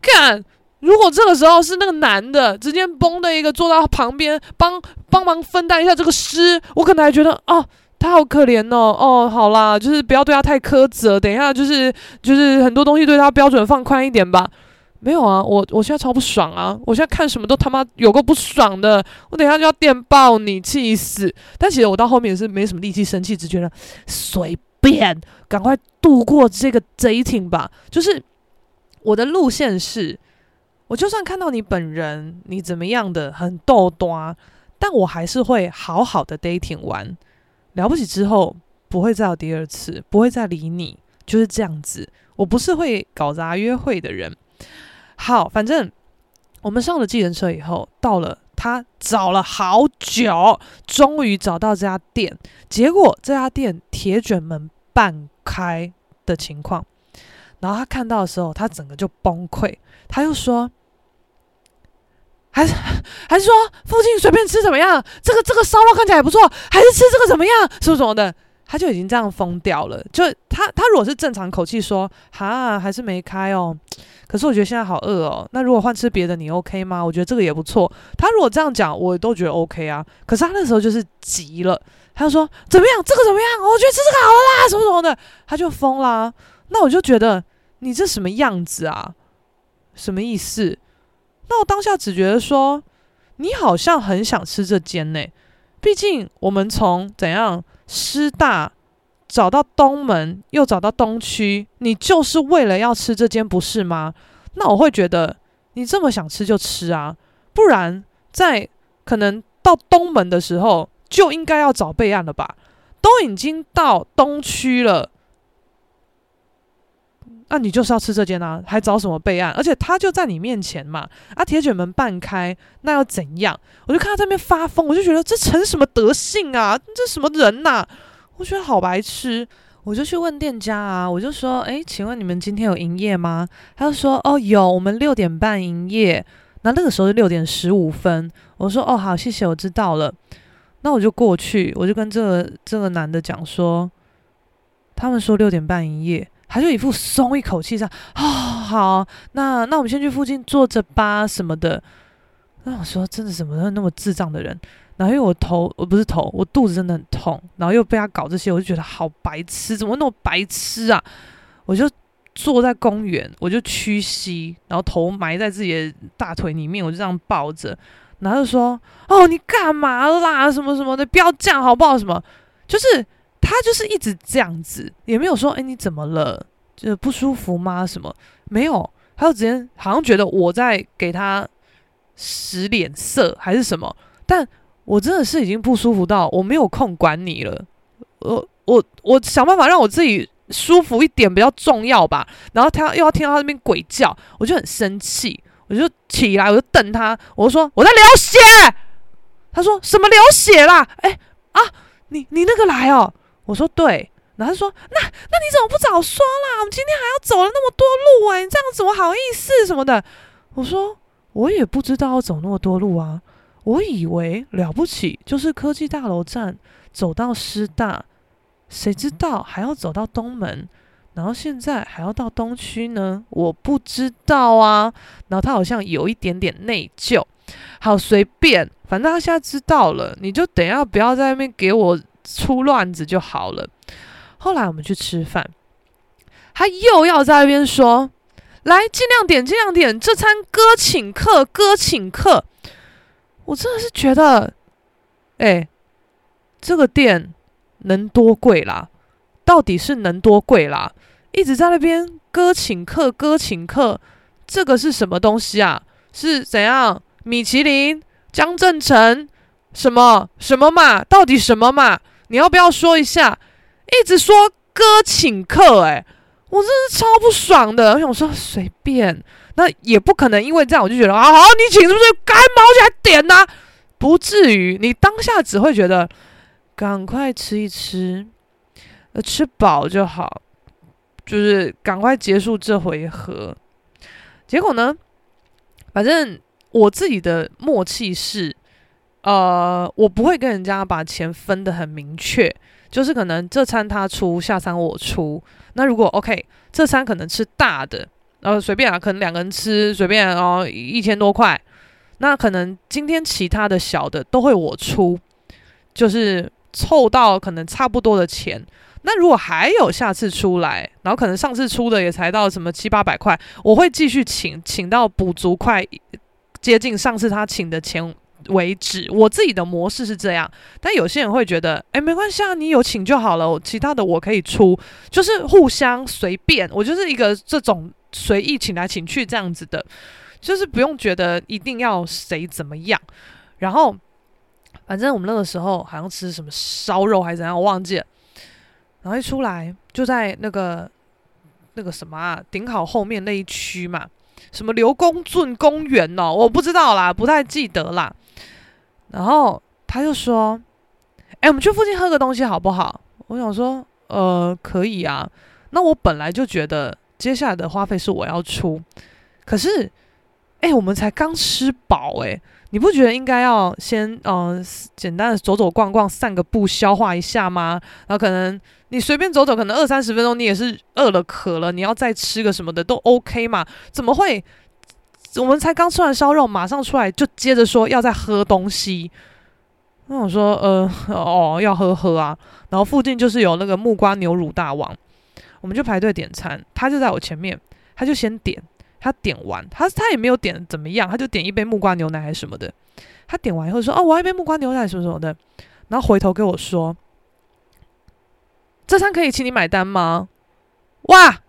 干，如果这个时候是那个男的直接嘣的一个坐到旁边帮帮忙分担一下这个湿，我可能还觉得哦，他好可怜哦。哦，好啦，就是不要对他太苛责，等一下就是就是很多东西对他标准放宽一点吧。没有啊，我我现在超不爽啊！我现在看什么都他妈有够不爽的，我等一下就要电爆你，气死！但其实我到后面也是没什么力气生气，只觉得随便，赶快度过这个 dating 吧。就是我的路线是，我就算看到你本人，你怎么样的很逗多，但我还是会好好的 dating 完，了不起之后不会再有第二次，不会再理你，就是这样子。我不是会搞砸约会的人。好，反正我们上了计程车以后，到了他找了好久，终于找到这家店。结果这家店铁卷门半开的情况，然后他看到的时候，他整个就崩溃。他又说：“还是还是说附近随便吃怎么样？这个这个烧肉看起来也不错，还是吃这个怎么样？是不是什么的？”他就已经这样疯掉了。就他他如果是正常口气说：“哈，还是没开哦。”可是我觉得现在好饿哦。那如果换吃别的，你 OK 吗？我觉得这个也不错。他如果这样讲，我都觉得 OK 啊。可是他那时候就是急了，他就说怎么样？这个怎么样？我觉得吃这个好了啦，什么什么的，他就疯啦。那我就觉得你这什么样子啊？什么意思？那我当下只觉得说，你好像很想吃这间呢。毕竟我们从怎样师大。找到东门，又找到东区，你就是为了要吃这间，不是吗？那我会觉得你这么想吃就吃啊，不然在可能到东门的时候就应该要找备案了吧？都已经到东区了，那你就是要吃这间啊，还找什么备案？而且他就在你面前嘛，啊，铁卷门半开，那又怎样？我就看他在那边发疯，我就觉得这成什么德性啊？这什么人呐、我觉得好白痴，我就去问店家啊，我就说，诶，请问你们今天有营业吗？他就说，哦，有，我们六点半营业。那那个时候是六点十五分。我说，哦，好，谢谢，我知道了。那我就过去，我就跟这个这个男的讲说，他们说六点半营业，他就一副松一口气这样，哦，好，那那我们先去附近坐着吧，什么的。那我说，真的怎么那么智障的人？然后因为我头，我不是头，我肚子真的很痛，然后又被他搞这些，我就觉得好白痴，怎么那么白痴啊？我就坐在公园，我就屈膝，然后头埋在自己的大腿里面，我就这样抱着，然后就说：“哦，你干嘛啦？什么什么的，不要这样好不好？什么？就是他就是一直这样子，也没有说哎你怎么了？就是不舒服吗？什么没有？他就直接好像觉得我在给他使脸色还是什么，但。我真的是已经不舒服到我没有空管你了，我我我想办法让我自己舒服一点比较重要吧。然后他又要听到他那边鬼叫，我就很生气，我就起来，我就瞪他，我说我在流血。他说什么流血啦？哎啊，你你那个来哦。我说对。然后他说那那你怎么不早说啦？我们今天还要走了那么多路哎，你这样子我好意思什么的。我说我也不知道要走那么多路啊，我以为了不起就是科技大楼站走到师大，谁知道还要走到东门。然后现在还要到东区呢，我不知道啊。然后他好像有一点点内疚。好，随便，反正他现在知道了，你就等下不要在那边给我出乱子就好了。后来我们去吃饭，他又要在那边说：“来，尽量点，尽量点，这餐哥请客，哥请客。”我真的是觉得，哎，这个店能多贵啦？到底是能多贵啦？一直在那边哥请客，哥请客，这个是什么东西啊？是怎样？米其林、江振诚，什么什么嘛？到底什么嘛？你要不要说一下？一直说哥请客，欸，哎，我真是超不爽的。我想说随便，那也不可能因为这样我就觉得啊，好，你请是不是该毛起来点呐？不至于，你当下只会觉得赶快吃一吃，呃，吃饱就好。就是赶快结束这回合，结果呢？反正我自己的默契是，呃，我不会跟人家把钱分得很明确，就是可能这餐他出，下餐我出。那如果 OK，这餐可能吃大的，然后随便啊，可能两个人吃随便哦，一千多块。那可能今天其他的小的都会我出，就是凑到可能差不多的钱。那如果还有下次出来，然后可能上次出的也才到什么七八百块，我会继续请，请到补足快接近上次他请的钱为止。我自己的模式是这样，但有些人会觉得，哎，没关系啊，你有请就好了，其他的我可以出，就是互相随便。我就是一个这种随意请来请去这样子的，就是不用觉得一定要谁怎么样。然后，反正我们那个时候好像吃什么烧肉还是怎样，我忘记了。然后一出来就在那个那个什么啊，顶好后面那一区嘛，什么刘公圳公园哦，我不知道啦，不太记得啦。然后他就说：“哎，我们去附近喝个东西好不好？”我想说：“呃，可以啊。”那我本来就觉得接下来的花费是我要出，可是，哎，我们才刚吃饱哎。你不觉得应该要先嗯、呃、简单的走走逛逛，散个步，消化一下吗？然后可能你随便走走，可能二三十分钟，你也是饿了渴了，你要再吃个什么的都 OK 嘛？怎么会？我们才刚吃完烧肉，马上出来就接着说要再喝东西。那我说呃哦要喝喝啊，然后附近就是有那个木瓜牛乳大王，我们就排队点餐，他就在我前面，他就先点。他点完，他他也没有点怎么样，他就点一杯木瓜牛奶还是什么的。他点完以后说：“哦，我要一杯木瓜牛奶什么什么的。”然后回头跟我说：“这餐可以请你买单吗？”哇，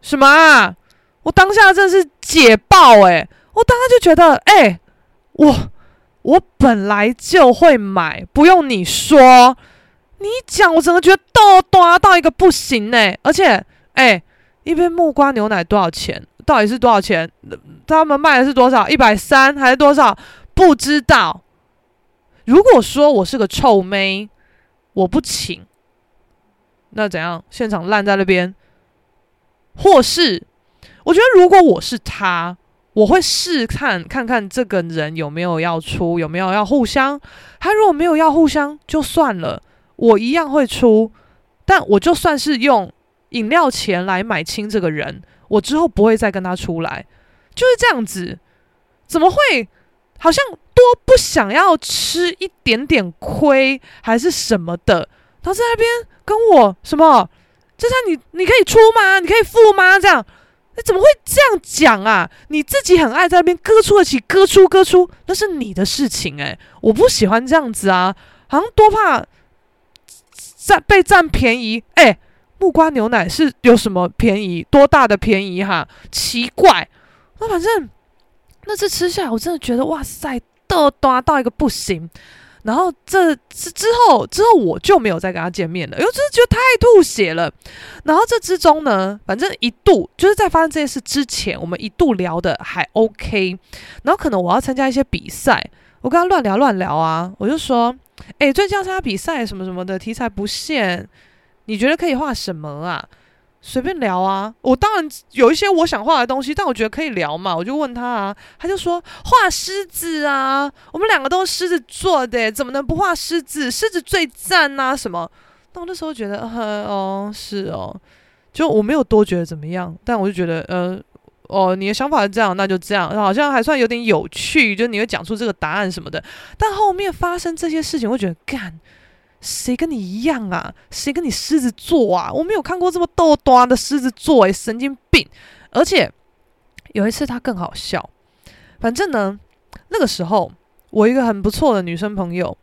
什么啊？我当下真的是解爆诶、我当时就觉得，哎、欸，我我本来就会买，不用你说，你讲我整个觉得逗逗到一个不行呢、而且，哎、欸。一杯木瓜牛奶多少钱？到底是多少钱？他们卖的是多少？一百三还是多少？不知道。如果说我是个臭妹，我不请，那怎样？现场烂在那边？或是，我觉得如果我是他，我会试看看看这个人有没有要出，有没有要互相。他如果没有要互相，就算了，我一样会出。但我就算是用。饮料钱来买清这个人，我之后不会再跟他出来，就是这样子。怎么会？好像多不想要吃一点点亏，还是什么的？他在那边跟我什么？就像你你可以出吗？你可以付吗？这样，你怎么会这样讲啊？你自己很爱在那边割出得起，割出割出，那是你的事情诶、我不喜欢这样子啊，好像多怕占被占便宜诶。木瓜牛奶是有什么便宜？多大的便宜哈？奇怪，那反正那次吃下来，我真的觉得哇塞，逗大到一个不行。然后这之之后之后我就没有再跟他见面了，因为就是觉得太吐血了。然后这之中呢，反正一度就是在发生这件事之前，我们一度聊得还 OK。然后可能我要参加一些比赛，我跟他乱聊乱聊啊，我就说，诶，最近要参加比赛什么什么的，题材不限，你觉得可以画什么啊？随便聊啊，我当然有一些我想画的东西，但我觉得可以聊嘛，我就问他啊，他就说画狮子啊，我们两个都是狮子座的，怎么能不画狮子？狮子最赞啊，什么？那我那时候觉得，呃，哦，是哦，就我没有多觉得怎么样，但我就觉得，呃，哦，你的想法是这样，那就这样，好像还算有点有趣，就你会讲出这个答案什么的。但后面发生这些事情，我觉得干。谁跟你一样啊？谁跟你狮子座啊？我没有看过这么逗端的狮子座，诶，神经病！而且有一次他更好笑，反正呢，那个时候我一个很不错的女生朋友，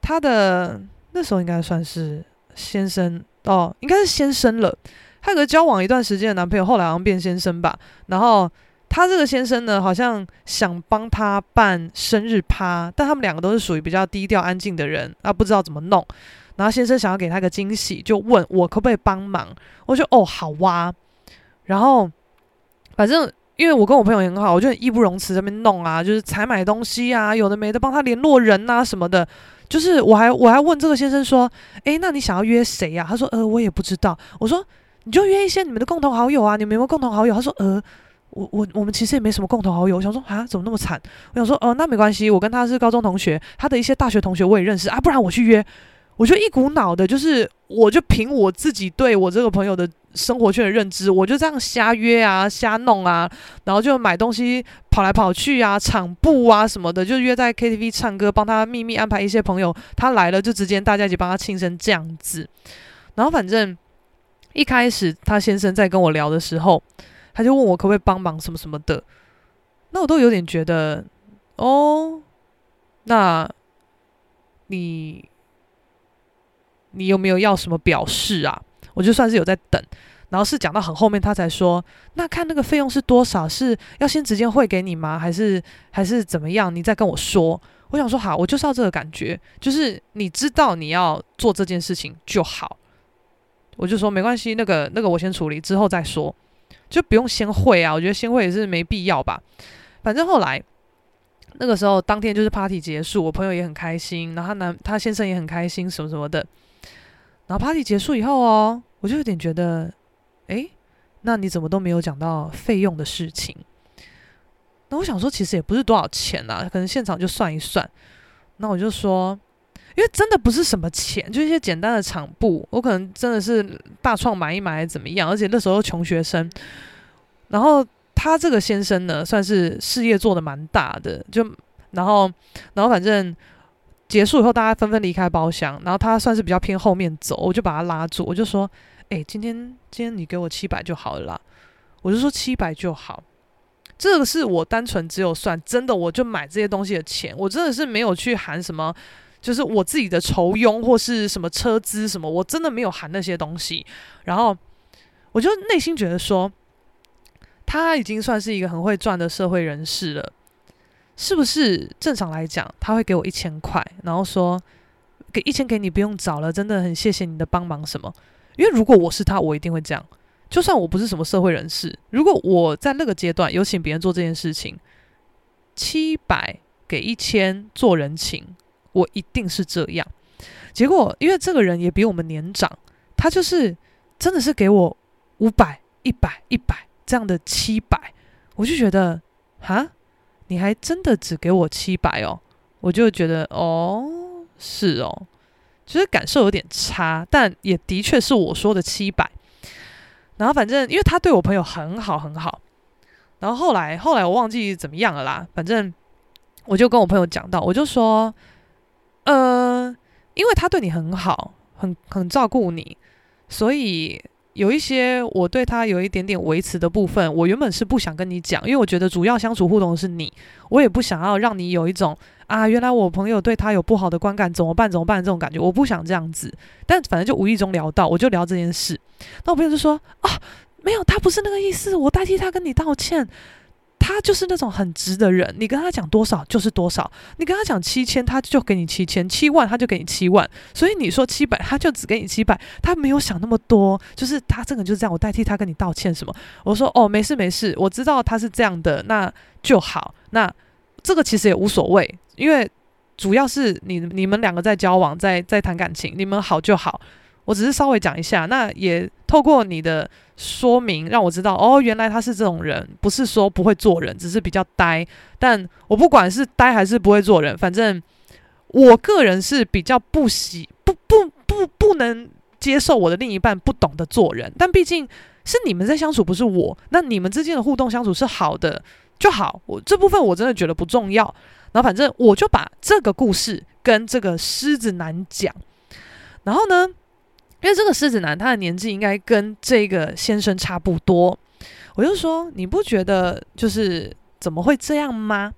她的那时候应该算是先生哦，应该是先生了。她有个交往一段时间的男朋友，后来好像变先生吧，然后。他这个先生呢，好像想帮他办生日趴，但他们两个都是属于比较低调安静的人，啊，不知道怎么弄。然后先生想要给他个惊喜，就问我可不可以帮忙。我就哦，好哇。然后反正因为我跟我朋友也很好，我就义不容辞这边弄啊，就是采买东西啊，有的没的，帮他联络人啊什么的。就是我还我还问这个先生说，诶，那你想要约谁呀？他说，呃，我也不知道。我说，你就约一些你们的共同好友啊，你们有没有共同好友？他说，呃。我我我们其实也没什么共同好友，我想说啊，怎么那么惨？我想说哦，那没关系，我跟他是高中同学，他的一些大学同学我也认识啊，不然我去约。我就一股脑的，就是我就凭我自己对我这个朋友的生活圈的认知，我就这样瞎约啊，瞎弄啊，然后就买东西跑来跑去啊，场布啊什么的，就约在 KTV 唱歌，帮他秘密安排一些朋友，他来了就直接大家一起帮他庆生这样子。然后反正一开始他先生在跟我聊的时候。他就问我可不可以帮忙什么什么的，那我都有点觉得，哦，那你你有没有要什么表示啊？我就算是有在等，然后是讲到很后面他才说，那看那个费用是多少，是要先直接汇给你吗？还是还是怎么样？你再跟我说。我想说好，我就是要这个感觉，就是你知道你要做这件事情就好。我就说没关系，那个那个我先处理，之后再说。就不用先会啊，我觉得先会也是没必要吧。反正后来那个时候，当天就是 party 结束，我朋友也很开心，然后他男他先生也很开心，什么什么的。然后 party 结束以后哦，我就有点觉得，诶，那你怎么都没有讲到费用的事情？那我想说，其实也不是多少钱啊，可能现场就算一算。那我就说。因为真的不是什么钱，就一些简单的场布，我可能真的是大创买一买怎么样，而且那时候穷学生。然后他这个先生呢，算是事业做得蛮大的，就然后然后反正结束以后，大家纷纷离开包厢，然后他算是比较偏后面走，我就把他拉住，我就说：“哎，今天今天你给我七百就好了啦。”我就说七百就好，这个是我单纯只有算真的，我就买这些东西的钱，我真的是没有去含什么。就是我自己的酬庸或是什么车资什么，我真的没有含那些东西。然后我就内心觉得说，他已经算是一个很会赚的社会人士了，是不是？正常来讲，他会给我一千块，然后说给一千给你不用找了，真的很谢谢你的帮忙什么。因为如果我是他，我一定会这样。就算我不是什么社会人士，如果我在那个阶段有请别人做这件事情，七百给一千做人情。我一定是这样，结果因为这个人也比我们年长，他就是真的是给我五百、一百、一百这样的七百，我就觉得哈，你还真的只给我七百哦，我就觉得哦，是哦，就是感受有点差，但也的确是我说的七百。然后反正因为他对我朋友很好很好，然后后来后来我忘记怎么样了啦，反正我就跟我朋友讲到，我就说。呃，因为他对你很好，很很照顾你，所以有一些我对他有一点点维持的部分，我原本是不想跟你讲，因为我觉得主要相处互动是你，我也不想要让你有一种啊，原来我朋友对他有不好的观感，怎么办？怎么办？这种感觉，我不想这样子。但反正就无意中聊到，我就聊这件事。那我朋友就说啊，没有，他不是那个意思，我代替他跟你道歉。他就是那种很直的人，你跟他讲多少就是多少，你跟他讲七千，他就给你七千；七万他就给你七万。所以你说七百，他就只给你七百，他没有想那么多，就是他这个就是这样。我代替他跟你道歉什么？我说哦，没事没事，我知道他是这样的，那就好。那这个其实也无所谓，因为主要是你你们两个在交往，在在谈感情，你们好就好。我只是稍微讲一下，那也透过你的说明让我知道，哦，原来他是这种人，不是说不会做人，只是比较呆。但我不管是呆还是不会做人，反正我个人是比较不喜不不不不能接受我的另一半不懂得做人。但毕竟是你们在相处，不是我，那你们之间的互动相处是好的就好。我这部分我真的觉得不重要。然后反正我就把这个故事跟这个狮子男讲，然后呢，因为这个狮子男他的年纪应该跟这个先生差不多，我就说你不觉得就是怎么会这样吗？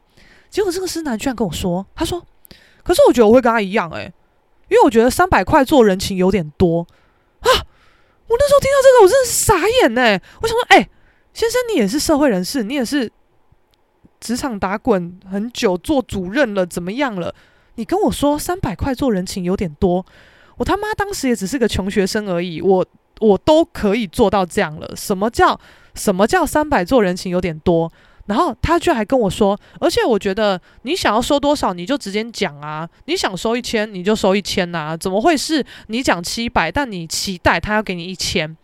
结果这个狮子男居然跟我说，他说：“可是我觉得我会跟他一样，诶，因为我觉得三百块做人情有点多啊！”我那时候听到这个，我真的是傻眼诶，我想说，诶，先生你也是社会人士，你也是职场打滚很久，做主任了，怎么样了？你跟我说三百块做人情有点多。我他妈当时也只是个穷学生而已，我我都可以做到这样了。什么叫什么叫三百做人情有点多？然后他居然还跟我说，而且我觉得你想要收多少你就直接讲啊，你想收一千你就收一千呐，怎么会是你讲七百，但你期待他要给你一千？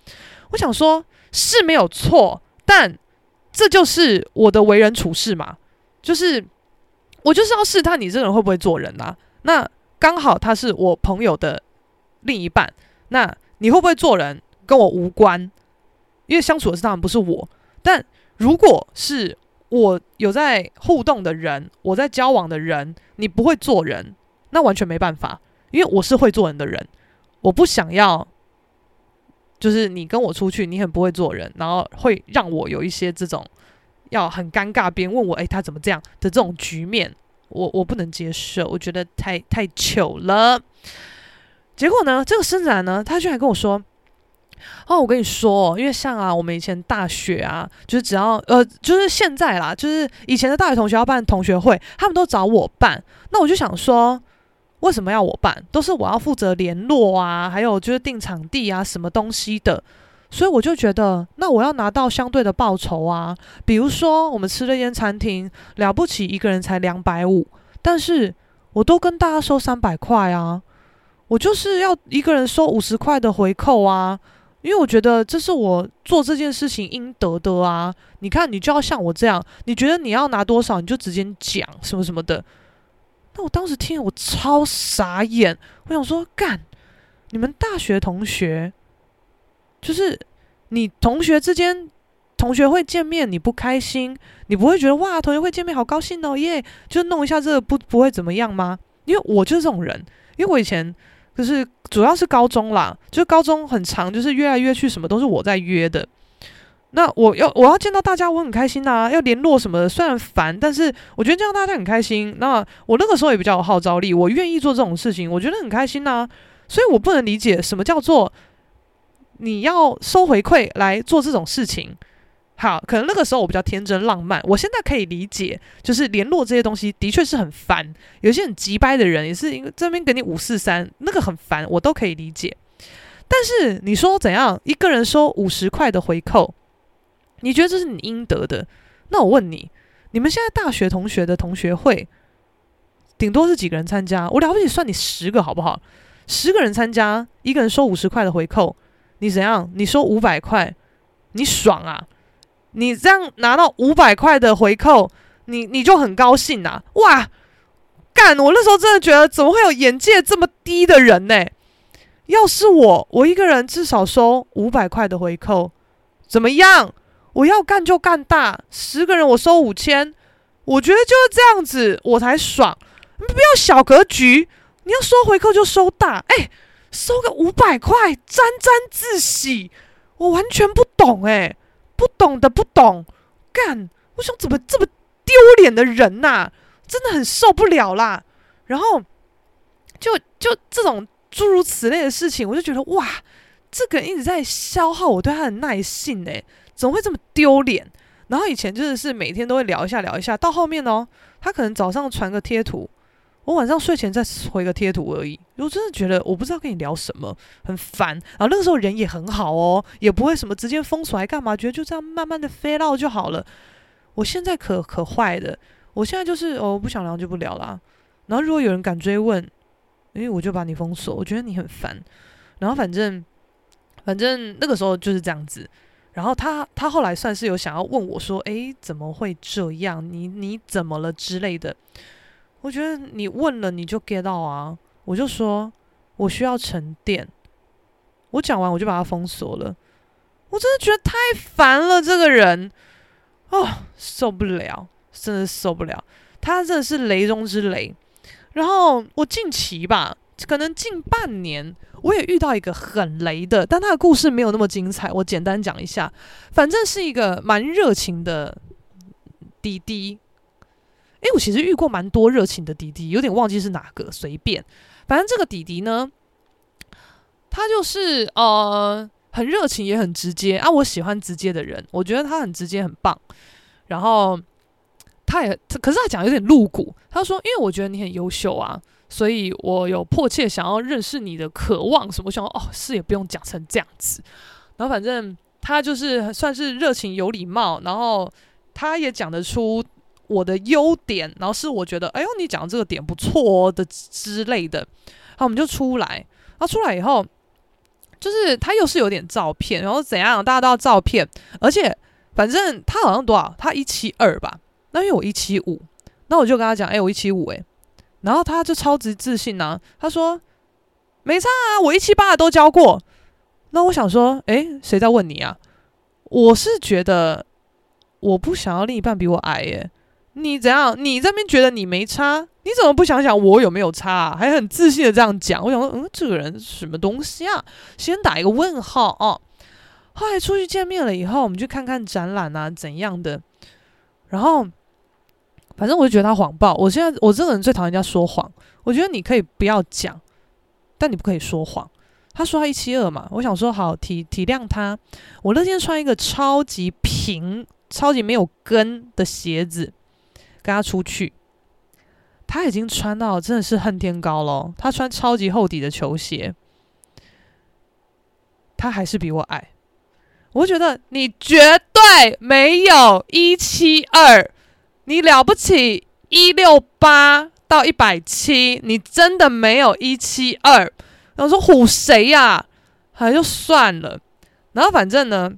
我想说，是没有错，但这就是我的为人处事嘛，就是我就是要试探你这个人会不会做人啊。那刚好他是我朋友的。另一半，那你会不会做人跟我无关，因为相处的是当然不是我。但如果是我有在互动的人，我在交往的人，你不会做人，那完全没办法，因为我是会做人的人。我不想要，就是你跟我出去，你很不会做人，然后会让我有一些这种要很尴尬，别人问我，诶，他怎么这样的这种局面，我我不能接受，我觉得太太糗了。结果呢，这个狮子男呢，他居然跟我说：“哦，我跟你说，因为像啊，我们以前大学啊，就是只要呃，就是现在啦，就是以前的大学同学要办同学会，他们都找我办。那我就想说，为什么要我办？都是我要负责联络啊，还有就是订场地啊，什么东西的。所以我就觉得，那我要拿到相对的报酬啊。比如说，我们吃了一间餐厅，了不起一个人才两百五，但是我都跟大家收三百块啊。”我就是要一个人收五十块的回扣啊，因为我觉得这是我做这件事情应得的啊。你看，你就要像我这样，你觉得你要拿多少，你就直接讲什么什么的。那我当时听，我超傻眼。我想说，干，你们大学同学，就是你同学之间同学会见面，你不开心，你不会觉得哇，同学会见面好高兴哦耶，就弄一下这个不不会怎么样吗？因为我就是这种人，因为我以前。就是主要是高中啦，就是高中很长，就是约来约去，什么都是我在约的。那我要我要见到大家，我很开心呐、要联络什么的，虽然烦，但是我觉得这样大家很开心。那我那个时候也比较有号召力，我愿意做这种事情，我觉得很开心呐、所以我不能理解什么叫做你要收回馈来做这种事情。好，可能那个时候我比较天真浪漫，我现在可以理解，就是联络这些东西的确是很烦，有些很急掰的人也是因为这边给你五四三，那个很烦，我都可以理解。但是你说怎样一个人收五十块的回扣，你觉得这是你应得的？那我问你，你们现在大学同学的同学会，顶多是几个人参加？我了不起算你十个好不好？十个人参加，一个人收五十块的回扣，你怎样？你收五百块，你爽啊？你这样拿到五百块的回扣，你你就很高兴呐、啊？哇，干！我那时候真的觉得，怎么会有眼界这么低的人呢？要是我，我一个人至少收五百块的回扣，怎么样？我要干就干大，十个人我收五千，我觉得就是这样子，我才爽。不要小格局，你要收回扣就收大，哎，收个五百块，沾沾自喜，我完全不懂哎。不懂的不懂，干！我想怎么这么丢脸的人呐、真的很受不了啦。然后就就这种诸如此类的事情，我就觉得哇，这个人一直在消耗我对他的耐性诶，怎么会这么丢脸？然后以前就是是每天都会聊一下聊一下，到后面哦，他可能早上传个贴图，我晚上睡前再回个贴图而已。我真的觉得我不知道跟你聊什么，很烦。然后那个时候人也很好哦，也不会什么直接封锁还干嘛，觉得就这样慢慢的飞到就好了。我现在可可坏的，我现在就是哦，不想聊就不聊啦。然后如果有人敢追问，因为我就把你封锁，我觉得你很烦。然后反正反正那个时候就是这样子。然后他他后来算是有想要问我说：“诶，怎么会这样？你你怎么了之类的？”我觉得你问了你就 get 到啊。我就说我需要沉淀。我讲完我就把他封锁了。我真的觉得太烦了，这个人哦，受不了，真的受不了。他真的是雷中之雷。然后我近期吧，可能近半年。我也遇到一个很雷的，但他的故事没有那么精彩。我简单讲一下，反正是一个蛮热情的滴滴。诶，我其实遇过蛮多热情的弟弟，有点忘记是哪个，随便。反正这个弟弟呢，他就是呃很热情也很直接啊。我喜欢直接的人，我觉得他很直接很棒。然后他也，可是他讲有点露骨。他说：“因为我觉得你很优秀啊。”所以我有迫切想要认识你的渴望什么，我想哦，是也不用讲成这样子。然后反正他就是算是热情有礼貌，然后他也讲得出我的优点，然后是我觉得哎呦你讲这个点不错的之类的。好，我们就出来。然后出来以后，就是他又是有点照片，然后怎样大家都要照片，而且反正他好像多少，他一七二吧，那因为我一七五，那我就跟他讲，哎，我一七五，哎。然后他就超级自信呐、啊，他说：“没差啊，我一七八的都教过。”那我想说，诶，谁在问你啊？我是觉得我不想要另一半比我矮耶。你怎样？你这边觉得你没差？你怎么不想想我有没有差啊？还很自信的这样讲。我想说，嗯，这个人什么东西啊？先打一个问号哦。后来出去见面了以后，我们去看看展览啊，怎样的？然后。反正我就觉得他谎报。我现在我这个人最讨厌人家说谎。我觉得你可以不要讲，但你不可以说谎。他说他一七二嘛，我想说好体体谅他。我那天穿一个超级平、超级没有跟的鞋子跟他出去，他已经穿到真的是恨天高了。他穿超级厚底的球鞋，他还是比我矮。我觉得你绝对没有一七二。你了不起一六八到一百七，你真的没有一七二。然后说唬谁呀？还就算了。然后反正呢，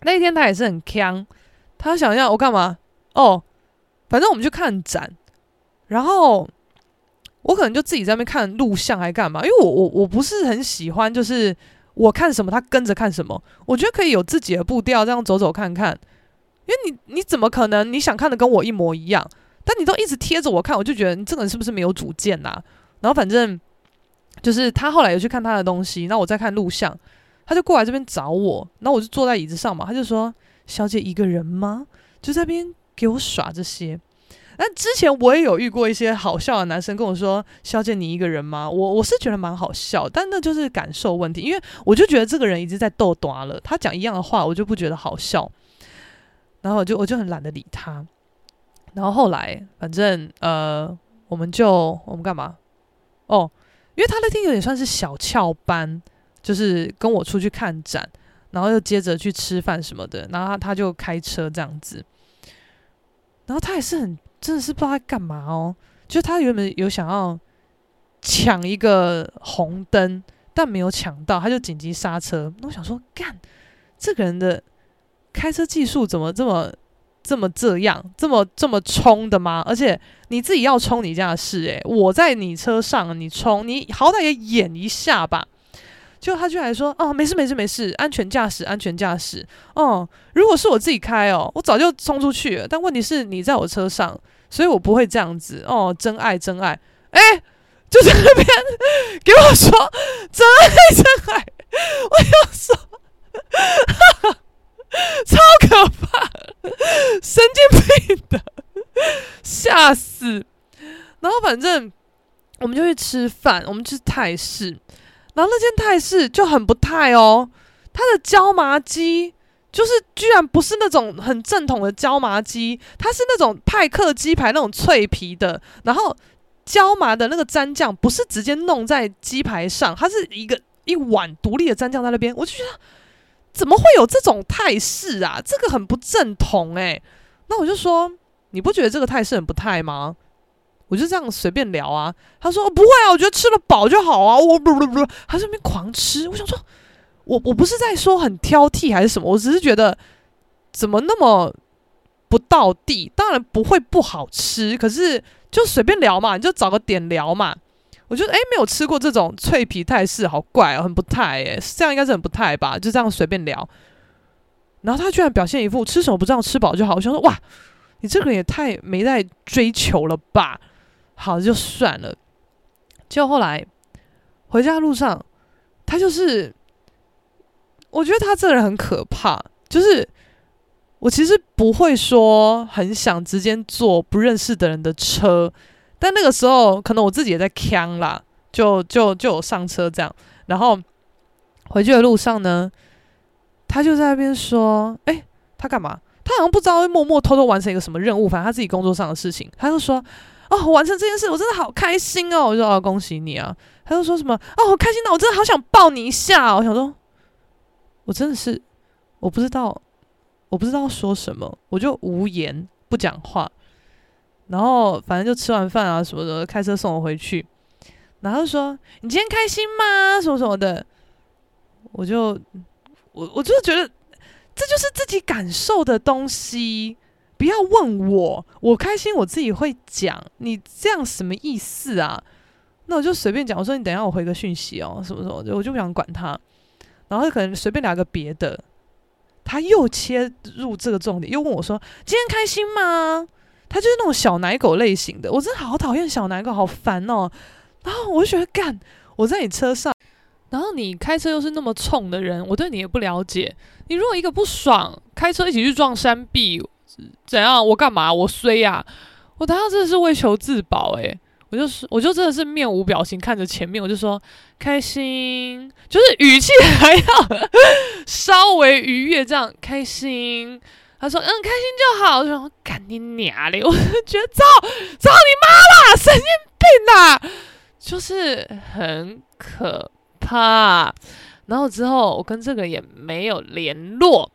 那一天他也是很强，他想要我干嘛？哦，反正我们去看展，然后我可能就自己在那边看录像还干嘛？因为我我我不是很喜欢，就是我看什么他跟着看什么。我觉得可以有自己的步调，这样走走看看。因为你你怎么可能你想看的跟我一模一样？但你都一直贴着我看，我就觉得你这个人是不是没有主见呐、然后反正就是他后来有去看他的东西，那我在看录像，他就过来这边找我，然后我就坐在椅子上嘛，他就说：“小姐一个人吗？”就在边给我耍这些。那之前我也有遇过一些好笑的男生跟我说：“小姐你一个人吗？”我我是觉得蛮好笑，但那就是感受问题，因为我就觉得这个人已经在逗短了，他讲一样的话，我就不觉得好笑。然后我就我就很懒得理他，然后后来反正呃，我们就我们干嘛？哦，因为他那天有点算是小翘班，就是跟我出去看展，然后又接着去吃饭什么的，然后他他就开车这样子，然后他也是很真的是不知道在干嘛哦，就他原本有想要抢一个红灯，但没有抢到，他就紧急刹车。那我想说，干这个人的。开车技术怎么这么这么这样这么这么冲的吗？而且你自己要冲你家的事诶，我在你车上你冲，你好歹也演一下吧。就他居然说哦，没事没事没事，安全驾驶安全驾驶。哦，如果是我自己开哦，我早就冲出去了。但问题是你在我车上，所以我不会这样子。哦，真爱真爱，诶，就在那边给我说真爱真爱，我要说。哈哈。超可怕，神经病的，吓死！然后反正我们就去吃饭，我们去泰式，然后那间泰式就很不泰哦，它的椒麻鸡就是居然不是那种很正统的椒麻鸡，它是那种派克鸡排那种脆皮的，然后椒麻的那个蘸酱不是直接弄在鸡排上，它是一个一碗独立的蘸酱在那边，我就觉得怎么会有这种泰式啊？这个很不正统诶、那我就说，你不觉得这个泰式很不太吗？我就这样随便聊啊。他说不会啊，我觉得吃了饱就好啊。我不不不，他在那边狂吃，我想说。我我不是在说很挑剔还是什么，我只是觉得怎么那么不到地。当然不会不好吃，可是就随便聊嘛，你就找个点聊嘛。我觉得诶，没有吃过这种脆皮泰式，好怪哦，很不泰诶，这样应该是很不泰吧？就这样随便聊。然后他居然表现一副吃什么不知道，吃饱就好。我想说哇，你这个人也太没在追求了吧？好，就算了。就后来回家路上，他就是。我觉得他这个人很可怕，就是我其实不会说很想直接坐不认识的人的车，但那个时候可能我自己也在呛啦，就就就有上车这样，然后回去的路上呢，他就在那边说：“诶，他干嘛？他好像不知道会默默偷偷完成一个什么任务，反正他自己工作上的事情。”他就说：“哦，完成这件事，我真的好开心哦！”我就说：“哦，恭喜你啊！”他就说什么：“哦，好开心的，我真的好想抱你一下！”我想说。我真的是，我不知道，我不知道说什么，我就无言不讲话。然后反正就吃完饭啊什么的，开车送我回去。然后说：“你今天开心吗？什么什么的。”我就我我就觉得这就是自己感受的东西，不要问我，我开心我自己会讲。你这样什么意思啊？那我就随便讲，我说你等一下我回个讯息哦，什么什么的，我就不想管他。然后可能随便聊个别的，他又切入这个重点，又问我说：“今天开心吗？”他就是那种小奶狗类型的，我真的好讨厌小奶狗，好烦哦。然后我就觉得干，我在你车上，然后你开车又是那么冲的人，我对你也不了解。你如果一个不爽，开车一起去撞山壁，怎样？我干嘛？我衰呀？我当时真的是为求自保诶。我就是，我就真的是面无表情看着前面，我就说开心，就是语气还要 稍微愉悦，这样开心。他说嗯，开心就好。我说干你娘嘞！我就觉得操操你妈啦，神经病啊！就是很可怕。然后之后我跟这个也没有联络，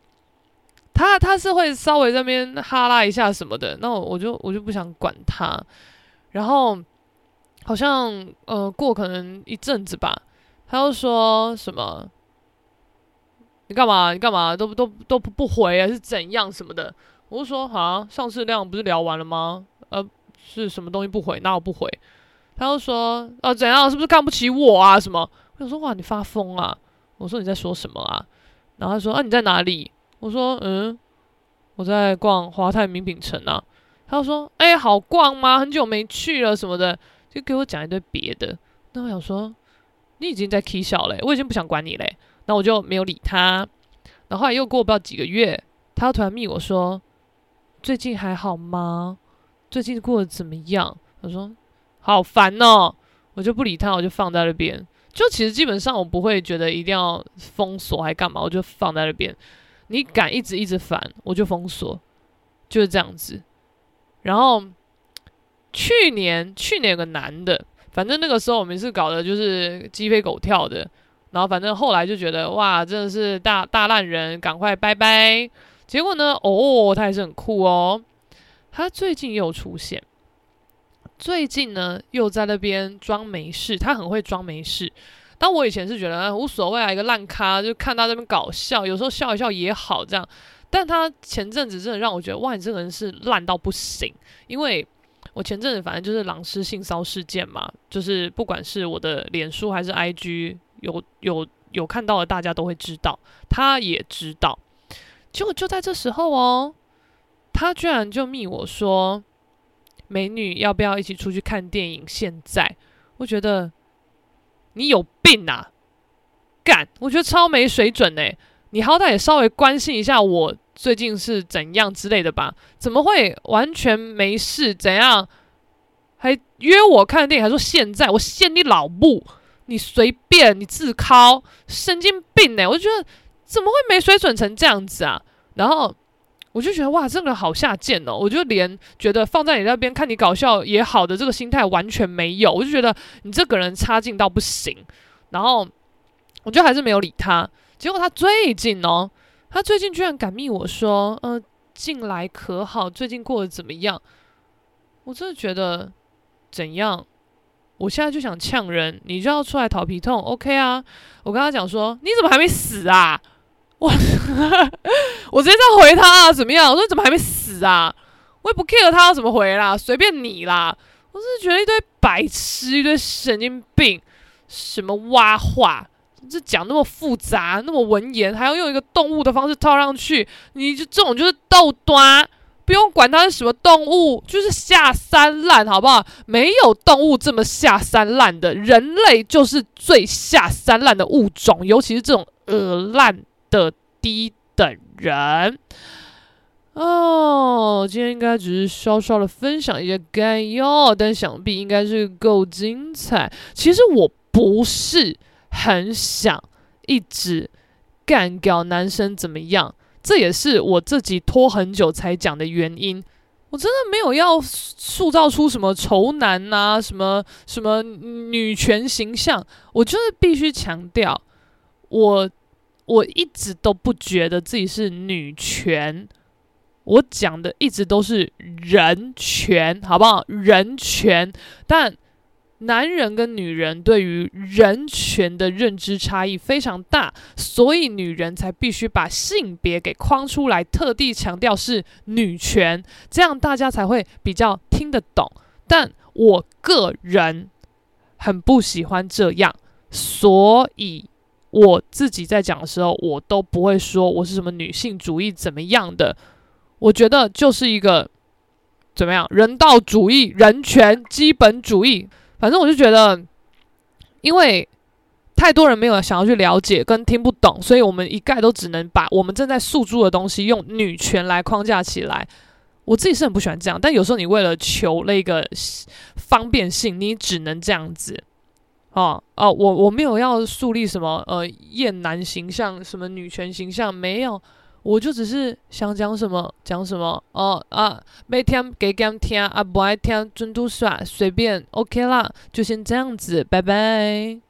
他他是会稍微在那边哈拉一下什么的，那我我就我就不想管他，然后。好像呃过可能一阵子吧，他又说什么？你干嘛？你干嘛？都都都不回啊？是怎样什么的？我就说啊，上次量不是聊完了吗？呃，是什么东西不回？哪有不回？他又说啊怎样？是不是看不起我啊？什么？我想说哇，你发疯啊！我说你在说什么啊？然后他说啊你在哪里？我说嗯，我在逛华泰名品城啊。他说哎、好逛吗？很久没去了什么的。就给我讲一堆别的，那我想说，你已经在 K 笑嘞，我已经不想管你嘞，那我就没有理他。然后后来又过不了几个月，他突然密我说，最近还好吗？最近过得怎么样？他说好烦哦，我就不理他，我就放在那边。就其实基本上我不会觉得一定要封锁还干嘛，我就放在那边。你敢一直一直烦，我就封锁，就是这样子。然后。去年，去年有个男的，反正那个时候我们是搞的就是鸡飞狗跳的，然后反正后来就觉得哇，真的是大大烂人，赶快拜拜。结果呢，哦，他还是很酷哦，他最近又出现，最近呢又在那边装没事，他很会装没事。但我以前是觉得无所谓啊，一个烂咖，就看他这边搞笑，有时候笑一笑也好这样。但他前阵子真的让我觉得，哇，你这个人是烂到不行，因为。我前阵子反正就是狼师性骚事件嘛，就是不管是我的脸书还是 IG，有有有看到的，大家都会知道，他也知道。结果就在这时候哦，他居然就密我说：“美女，要不要一起出去看电影？”现在我觉得你有病啊！干，我觉得超没水准呢。你好歹也稍微关心一下我。最近是怎样之类的吧？怎么会完全没事？怎样还约我看电影？还说现在我限你老母，你随便你自考，神经病呢、我就觉得怎么会没水准成这样子啊？然后我就觉得哇，这个人好下贱哦！我就连觉得放在你那边看你搞笑也好的这个心态完全没有，我就觉得你这个人差劲到不行。然后我就还是没有理他。结果他最近哦，他最近居然敢密我说，呃，近来可好？最近过得怎么样？我真的觉得怎样？我现在就想呛人，你就要出来讨皮痛，OK 啊？我跟他讲说，你怎么还没死啊？我 我直接在回他啊？怎么样？我说你怎么还没死啊？我也不 care 他要怎么回啦，随便你啦。我是觉得一堆白痴，一堆神经病，什么挖话，这讲那么复杂，那么文言，还要用一个动物的方式套上去，你就这种就是逗端。不用管它是什么动物，就是下三滥，好不好？没有动物这么下三滥的，人类就是最下三滥的物种，尤其是这种恶烂的低等人。哦，今天应该只是稍稍的分享一些概要，但想必应该是够精彩。其实我不是很想一直干掉男生怎么样。这也是我自己拖很久才讲的原因。我真的没有要塑造出什么丑男呐、啊，什么什么女权形象。我就是必须强调，我我一直都不觉得自己是女权。我讲的一直都是人权，好不好？人权，但。男人跟女人对于人权的认知差异非常大，所以女人才必须把性别给框出来，特地强调是女权，这样大家才会比较听得懂。但我个人很不喜欢这样，所以我自己在讲的时候，我都不会说我是什么女性主义怎么样的。我觉得就是一个怎么样人道主义、人权基本主义。反正我就觉得，因为太多人没有想要去了解跟听不懂，所以我们一概都只能把我们正在诉诸的东西用女权来框架起来。我自己是很不喜欢这样，但有时候你为了求那个方便性，你只能这样子。哦哦，我我没有要树立什么呃厌男形象，什么女权形象，没有。我就只是想讲什么讲什么哦啊，每天给给听啊，不爱听尊嘟耍随便，OK 啦，就先这样子，拜拜。